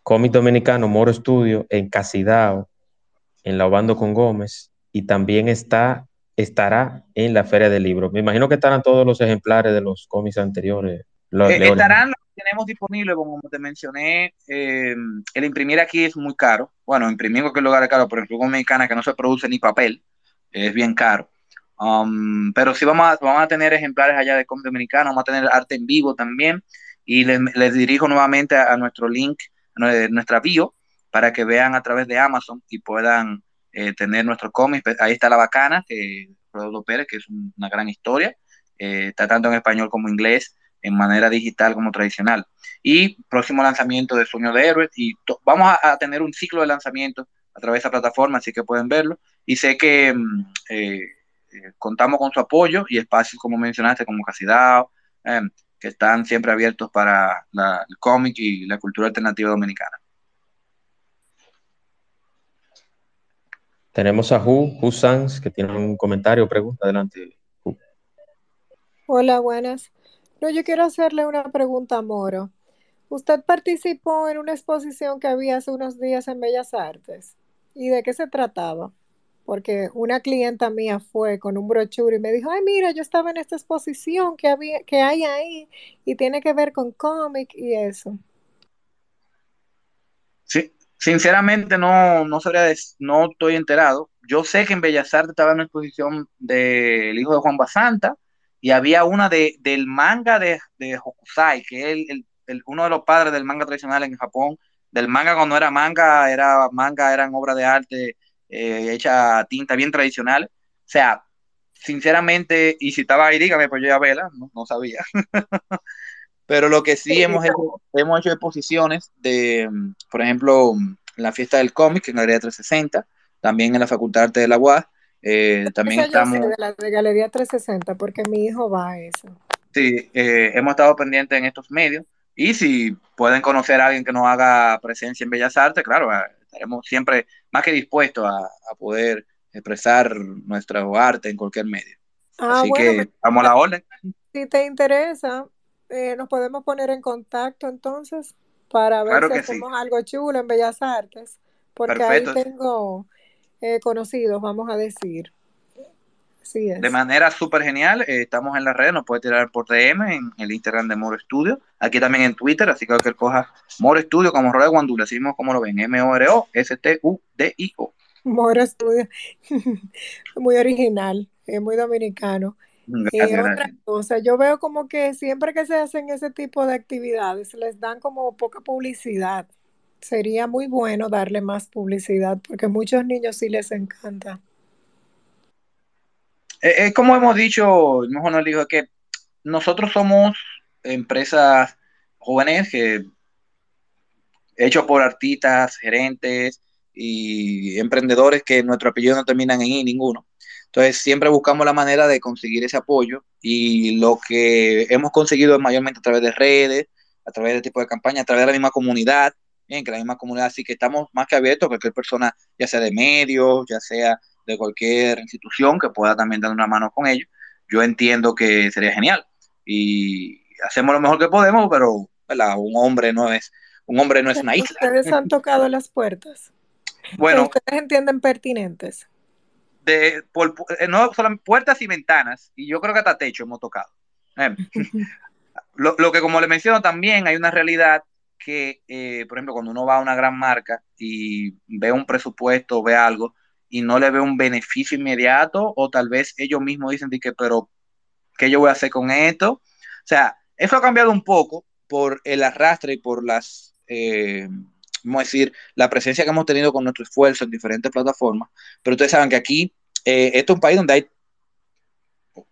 S3: cómic dominicano, Moro Estudio, en Casidao, en La Obando con Gómez, y también está, estará en la Feria del Libro. Me imagino que estarán todos los ejemplares de los cómics anteriores.
S2: Los eh, estarán tenemos disponible, como te mencioné, eh, el imprimir aquí es muy caro. Bueno, imprimir en cualquier lugar es caro, ejemplo, en Mexicana que no se produce ni papel, es bien caro. Um, pero sí vamos a, vamos a tener ejemplares allá de cómic dominicano, vamos a tener arte en vivo también. Y les, les dirijo nuevamente a, a, nuestro link, a nuestra bio, para que vean a través de Amazon y puedan eh, tener nuestros cómics. Ahí está La Bacana, que Rodolfo Pérez, que es una gran historia, eh, está tanto en español como inglés en manera digital como tradicional. Y próximo lanzamiento de Sueño de Héroes. Y vamos a, tener un ciclo de lanzamiento a través de esa plataforma, así que pueden verlo. Y sé que mm, eh, eh, contamos con su apoyo y espacios, como mencionaste, como Casidao, eh, que están siempre abiertos para el cómic y la cultura alternativa dominicana.
S3: Tenemos a Hu, Hu Sanz, que tiene un comentario o pregunta. Adelante. Hu.
S6: Hola, buenas. No, yo quiero hacerle una pregunta a Moro. Usted participó en una exposición que había hace unos días en Bellas Artes. ¿Y de qué se trataba? Porque una clienta mía fue con un brochure y me dijo, ay, mira, yo estaba en esta exposición que, había, que hay ahí y tiene que ver con cómic y eso.
S2: Sinceramente no, no, sabría, no estoy enterado. Yo sé que en Bellas Artes estaba en una exposición del hijo de Juan Basanta, y había una de, del manga de, de Hokusai, que es el, el, el, uno de los padres del manga tradicional en Japón. Del manga cuando era manga, era manga, eran obras de arte eh, hecha a tinta bien tradicional. O sea, sinceramente, y si estaba ahí, dígame, pues yo ya vela, no, no sabía. Pero lo que sí, hemos, hecho, hemos hecho exposiciones de, por ejemplo, la fiesta del cómic en Galería 360, también en la Facultad de Arte de la UAS, eh, también estamos...
S6: De la de Galería 360, porque mi hijo va a eso.
S2: Sí, eh, hemos estado pendientes en estos medios y si pueden conocer a alguien que nos haga presencia en Bellas Artes, claro, eh, estaremos siempre más que dispuestos a, a, poder expresar nuestro arte en cualquier medio. Ah, Así bueno, que vamos a la orden.
S6: Si te interesa, eh, nos podemos poner en contacto entonces para ver
S2: claro
S6: si hacemos sí. algo chulo en Bellas Artes, porque
S2: Perfecto.
S6: ahí tengo eh, conocidos, vamos a decir. Así es.
S2: De manera súper genial, eh, estamos en la red, nos puede tirar por DM en el Instagram de Moro Studio, aquí también en Twitter, así que que coja Moro Studio como Roy Guandula, así mismo como lo ven, M-O-R-O-S-T-U-D-I-O.
S6: Moro Studio, muy original, eh, muy dominicano.
S2: Gracias,
S6: y otra cosa, yo veo como que siempre que se hacen ese tipo de actividades, les dan como poca publicidad sería muy bueno darle más publicidad porque a muchos niños sí les encanta.
S2: Es eh, como hemos dicho, mejor nos dijo que nosotros somos empresas jóvenes que hechos por artistas, gerentes y emprendedores que nuestro apellido no terminan en I ninguno. Entonces, siempre buscamos la manera de conseguir ese apoyo y lo que hemos conseguido es mayormente a través de redes, a través de este tipo de campañas, a través de la misma comunidad, bien, que la misma comunidad, así que estamos más que abiertos a cualquier persona, ya sea de medios, ya sea de cualquier institución que pueda también dar una mano con ellos. Yo entiendo que sería genial y hacemos lo mejor que podemos, pero un hombre no es un hombre no es una isla.
S6: Ustedes han tocado las puertas.
S2: Bueno,
S6: ustedes entienden pertinentes.
S2: De, por, eh, no solo puertas y ventanas, y yo creo que hasta techo hemos tocado. Eh, lo, lo, que como le menciono también hay una realidad que, eh, por ejemplo, cuando uno va a una gran marca y ve un presupuesto, ve algo, y no le ve un beneficio inmediato, o tal vez ellos mismos dicen que, pero, ¿qué yo voy a hacer con esto? O sea, eso ha cambiado un poco por el arrastre y por las, eh, vamos a decir, la presencia que hemos tenido con nuestro esfuerzo en diferentes plataformas, pero ustedes saben que aquí, eh, esto es un país donde hay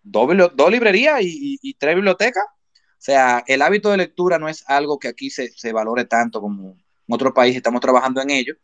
S2: dos, librerías y, tres bibliotecas, o sea, el hábito de lectura no es algo que aquí se, valore tanto como en otros países, estamos trabajando en ello,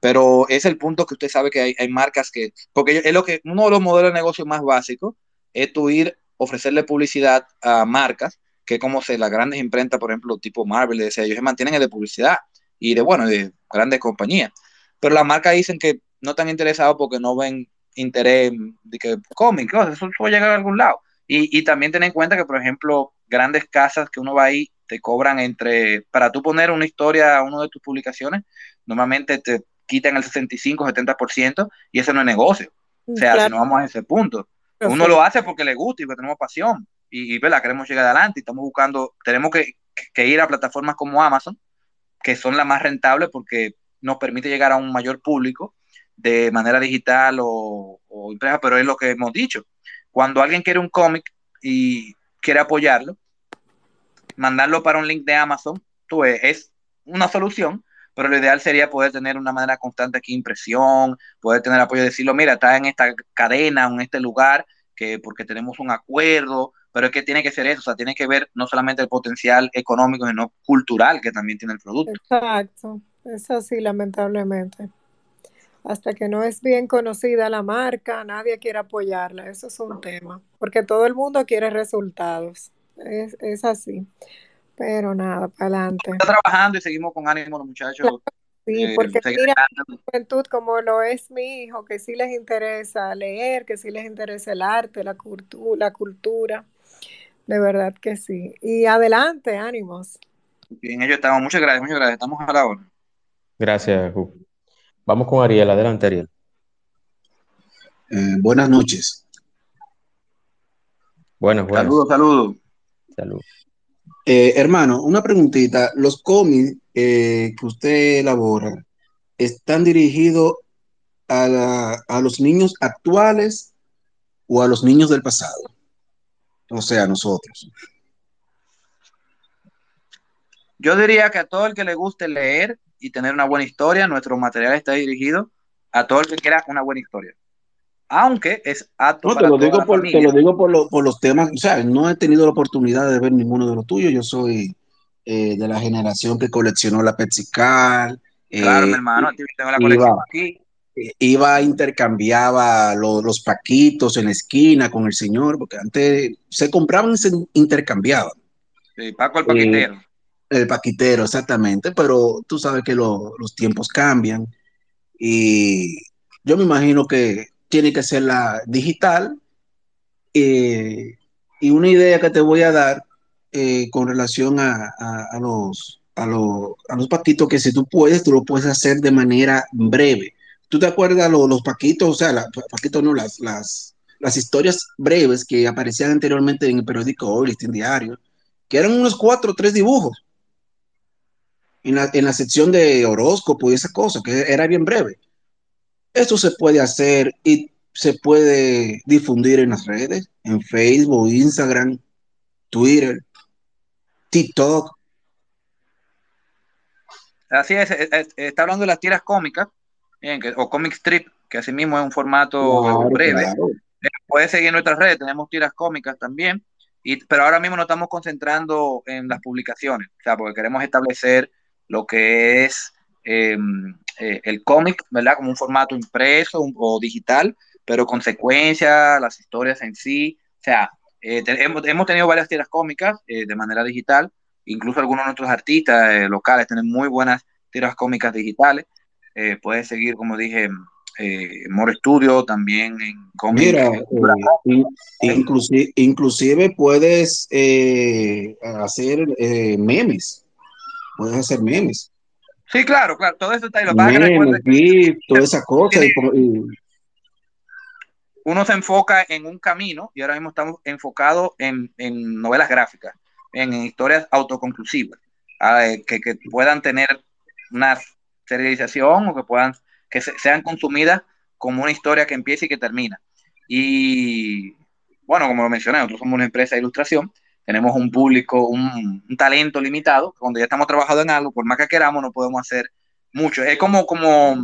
S2: pero es el punto que usted sabe que hay, marcas que, porque es lo que, uno de los modelos de negocio más básicos es tu ir, ofrecerle publicidad a marcas, que como se las grandes imprentas, por ejemplo, tipo Marvel, decía, ellos se mantienen de publicidad y de, bueno, de grandes compañías, pero las marcas dicen que no están interesados porque no ven interés de que cómic, eso puede llegar a algún lado. Y, y también ten en cuenta que, por ejemplo, grandes casas que uno va ahí, te cobran entre, para tú poner una historia a uno de tus publicaciones, normalmente te quitan el 65, 70% y eso no es negocio. O sea, claro. si no vamos a ese punto. Uno lo hace porque le gusta y porque tenemos pasión y, y ¿verdad? queremos llegar adelante y estamos buscando, tenemos que, que ir a plataformas como Amazon, que son las más rentables porque nos permite llegar a un mayor público de manera digital o, o impresa, pero es lo que hemos dicho. Cuando alguien quiere un cómic y quiere apoyarlo, mandarlo para un link de Amazon, tú ves, es una solución, pero lo ideal sería poder tener una manera constante aquí impresión, poder tener apoyo, decirlo, mira, está en esta cadena, en este lugar, que porque tenemos un acuerdo, pero es que tiene que ser eso, o sea, tiene que ver no solamente el potencial económico, sino cultural que también tiene el producto.
S6: Exacto, es así, lamentablemente. Hasta que no es bien conocida la marca, nadie quiere apoyarla, eso es un tema, porque todo el mundo quiere resultados. Es, es, así. Pero nada, para adelante.
S2: Está trabajando y seguimos con ánimo los muchachos.
S6: Claro, sí, eh, porque mira, la juventud como lo es mi hijo, que sí les interesa leer, que sí les interesa el arte, la, cultu la cultura. De verdad que sí. Y adelante, ánimos.
S2: Bien, ellos estamos. Muchas gracias, muchas gracias. Estamos a la hora.
S3: Gracias, Ju. Vamos con Ariel. Adelante, Ariel.
S7: Eh, buenas noches.
S3: Buenas, buenas.
S2: Saludos, saludos.
S3: Salud.
S7: Eh, hermano, una preguntita. ¿Los cómics eh, que usted elabora están dirigidos a, la, a, los niños actuales o a los niños del pasado? O sea, a nosotros.
S2: Yo diría que a todo el que le guste leer y tener una buena historia, nuestro material está dirigido a todo el que quiera una buena historia aunque es apto
S7: no, te lo, digo por, te lo digo por, lo, por, los temas, o sea, no he tenido la oportunidad de ver ninguno de los tuyos, yo soy eh, de la generación que coleccionó la Pepsi Car.
S2: Claro, eh, mi hermano, tengo la colección iba, aquí.
S7: Iba, intercambiaba los, los paquitos en la esquina con el señor, porque antes se compraban y se intercambiaban.
S2: Sí, Paco el paquitero.
S7: Eh, el paquitero, exactamente, pero tú sabes que lo, los tiempos cambian y yo me imagino que tiene que ser la digital. Eh, y una idea que te voy a dar eh, con relación a, a, a los, a, los, a los paquitos, que si tú puedes, tú lo puedes hacer de manera breve. ¿Tú te acuerdas los, los paquitos, o sea, la, paquitos no, las, las, las historias breves que aparecían anteriormente en el periódico hoy, listín diario, que eran unos cuatro o tres dibujos en la, en la sección de horóscopo y esa cosa, que era bien breve. Esto se puede hacer y se puede difundir en las redes, en Facebook, Instagram, Twitter, TikTok.
S2: Así es, está hablando de las tiras cómicas, bien, que, o comic strip, que así mismo es un formato claro, breve. Claro. Puede seguir en nuestras redes, tenemos tiras cómicas también, y, pero ahora mismo nos estamos concentrando en las publicaciones, o sea, porque queremos establecer lo que es eh, eh, el cómic, ¿verdad? Como un formato impreso un, o digital, pero consecuencias, las historias en sí, o sea, eh, hemos, hemos, tenido varias tiras cómicas eh, de manera digital, incluso algunos de nuestros artistas eh, locales tienen muy buenas tiras cómicas digitales. puedes seguir, como dije, More Studio también en
S7: Mira, inclusive, inclusive puedes hacer memes, puedes hacer memes.
S2: Sí, claro, claro, todo eso está ahí. Lo
S7: memes, que toda esa cosa. Y,
S2: uno se enfoca en un camino y ahora mismo estamos enfocados en, en novelas gráficas, en, historias autoconclusivas, que, que, puedan tener una serialización o que puedan que sean consumidas como una historia que empieza y que termina. Y bueno, como lo mencioné, nosotros somos una empresa de ilustración, tenemos un público, un, talento limitado, cuando ya estamos trabajando en algo, por más que queramos, no podemos hacer mucho. Es como, como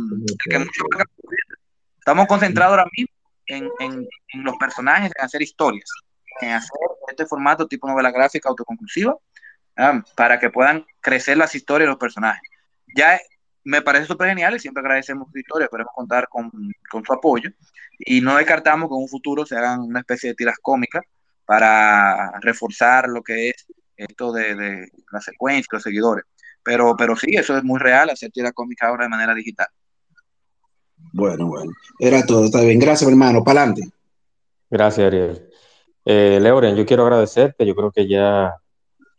S2: estamos concentrados ahora mismo en, en, los personajes, en hacer historias, en hacer este formato tipo novela gráfica autoconclusiva, para que puedan crecer las historias de los personajes. Ya me parece súper genial y siempre agradecemos su historia, podemos contar con, con, su apoyo y no descartamos que en un futuro se hagan una especie de tiras cómicas para reforzar lo que es esto de, de la secuencia, los seguidores. Pero, pero sí, eso es muy real, hacer tiras cómicas ahora de manera digital.
S7: Bueno, bueno. Era todo. Está bien. Gracias, hermano. Para adelante.
S3: Gracias, Ariel. Eh, Leoren, yo quiero agradecerte. Yo creo que ya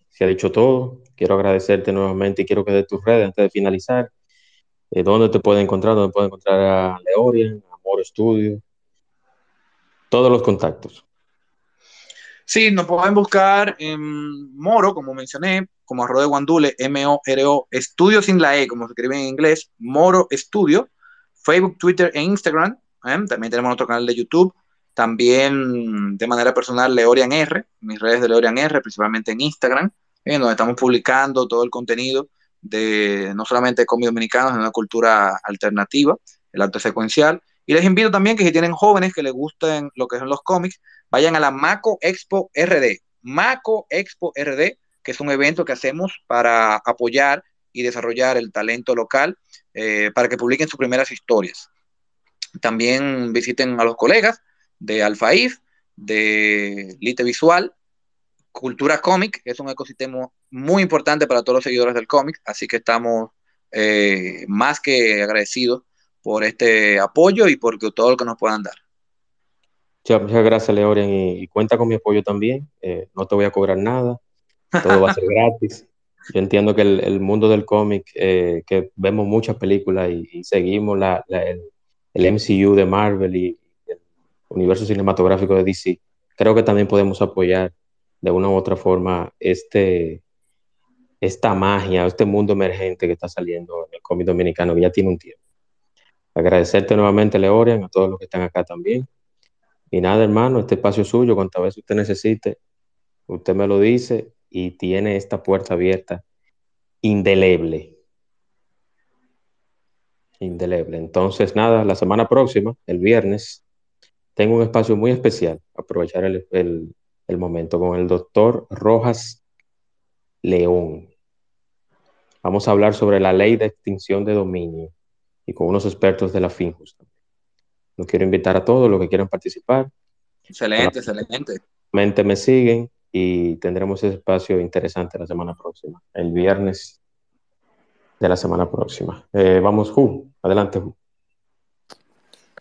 S3: se ha dicho todo. Quiero agradecerte nuevamente y quiero que de tus redes antes de finalizar. Eh, ¿Dónde te puede encontrar? ¿Dónde puede encontrar a Leorian, a Moro Studio? Todos los contactos.
S2: Sí, nos pueden buscar en Moro, como mencioné, como arroba de Guandule, M-O-R-O, Estudio sin la E, como se escribe en inglés, Moro Studio Facebook, Twitter e Instagram. ¿eh? También tenemos otro canal de YouTube. También de manera personal, Leorian R, mis redes de Leorian R, principalmente en Instagram, ¿eh? donde estamos publicando todo el contenido de no solamente cómics dominicanos, sino una cultura alternativa, el arte secuencial. Y les invito también que si tienen jóvenes que les gusten lo que son los cómics, vayan a la Maco Expo RD. Maco Expo RD, que es un evento que hacemos para apoyar y desarrollar el talento local eh, para que publiquen sus primeras historias. También visiten a los colegas de Alfaif, de Lite Visual, Cultura Cómic, que es un ecosistema muy importante para todos los seguidores del cómic, así que estamos eh, más que agradecidos por este apoyo y por todo lo que nos puedan dar.
S3: Muchas, gracias, Leorian, y, cuenta con mi apoyo también. Eh, no te voy a cobrar nada, todo va a ser gratis. Yo entiendo que el, el mundo del cómic, eh, que vemos muchas películas y, y seguimos la, la, el, el, MCU de Marvel y el universo cinematográfico de DC, creo que también podemos apoyar de una u otra forma este, esta magia, este mundo emergente que está saliendo en el cómic dominicano, que ya tiene un tiempo. Agradecerte nuevamente, Leorian, a todos los que están acá también. Y nada, hermano, este espacio es suyo, cuantas veces usted necesite, usted me lo dice y tiene esta puerta abierta indeleble. Indeleble. Entonces, nada, la semana próxima, el viernes, tengo un espacio muy especial, aprovechar el, el, el momento con el doctor Rojas León. Vamos a hablar sobre la ley de extinción de dominio y con unos expertos de la FINJUS. Los quiero invitar a todos los que quieran participar.
S2: Excelente, excelente.
S3: Mente me siguen y tendremos ese espacio interesante la semana próxima, el viernes de la semana próxima. Eh, vamos, Ju, adelante, Ju.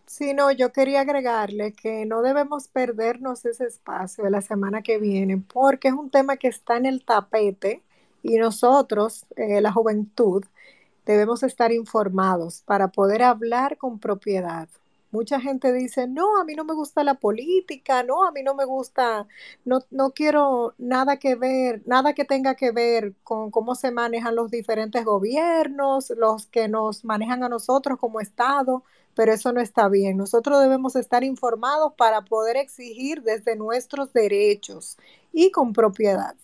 S6: Sí, no, yo quería agregarle que no debemos perdernos ese espacio de la semana que viene, porque es un tema que está en el tapete y nosotros, eh, la juventud, debemos estar informados para poder hablar con propiedad. Mucha gente dice, no, a mí no me gusta la política, no, a mí no me gusta, no, no quiero nada que ver, nada que tenga que ver con cómo se manejan los diferentes gobiernos, los que nos manejan a nosotros como Estado, pero eso no está bien. Nosotros debemos estar informados para poder exigir desde nuestros derechos y con propiedad.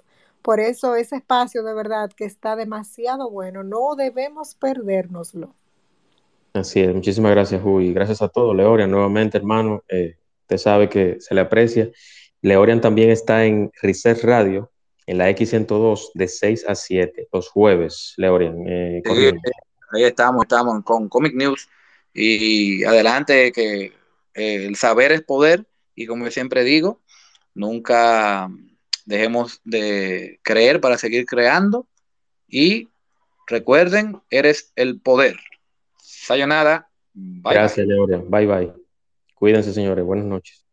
S6: Por eso ese espacio de verdad que está demasiado bueno, no debemos perdérnoslo.
S3: Así es, muchísimas gracias, Huy. Gracias a todos. Leorian, nuevamente, hermano, eh, usted sabe que se le aprecia. Leorian también está en Reset Radio, en la X102, de 6 a 7, los jueves, Leorian. Eh,
S2: sí, ahí estamos, estamos con Comic News. Y adelante, que eh, el saber es poder y como yo siempre digo, nunca dejemos de creer para seguir creando y recuerden, eres el poder. Sayonara.
S3: Bye Gracias, Leoria. Bye bye. Cuídense, señores. Buenas noches.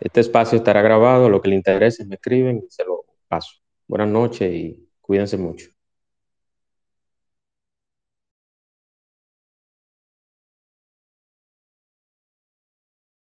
S3: Este espacio estará grabado. Lo que le interese me escriben y se lo paso. Buenas noches y cuídense mucho.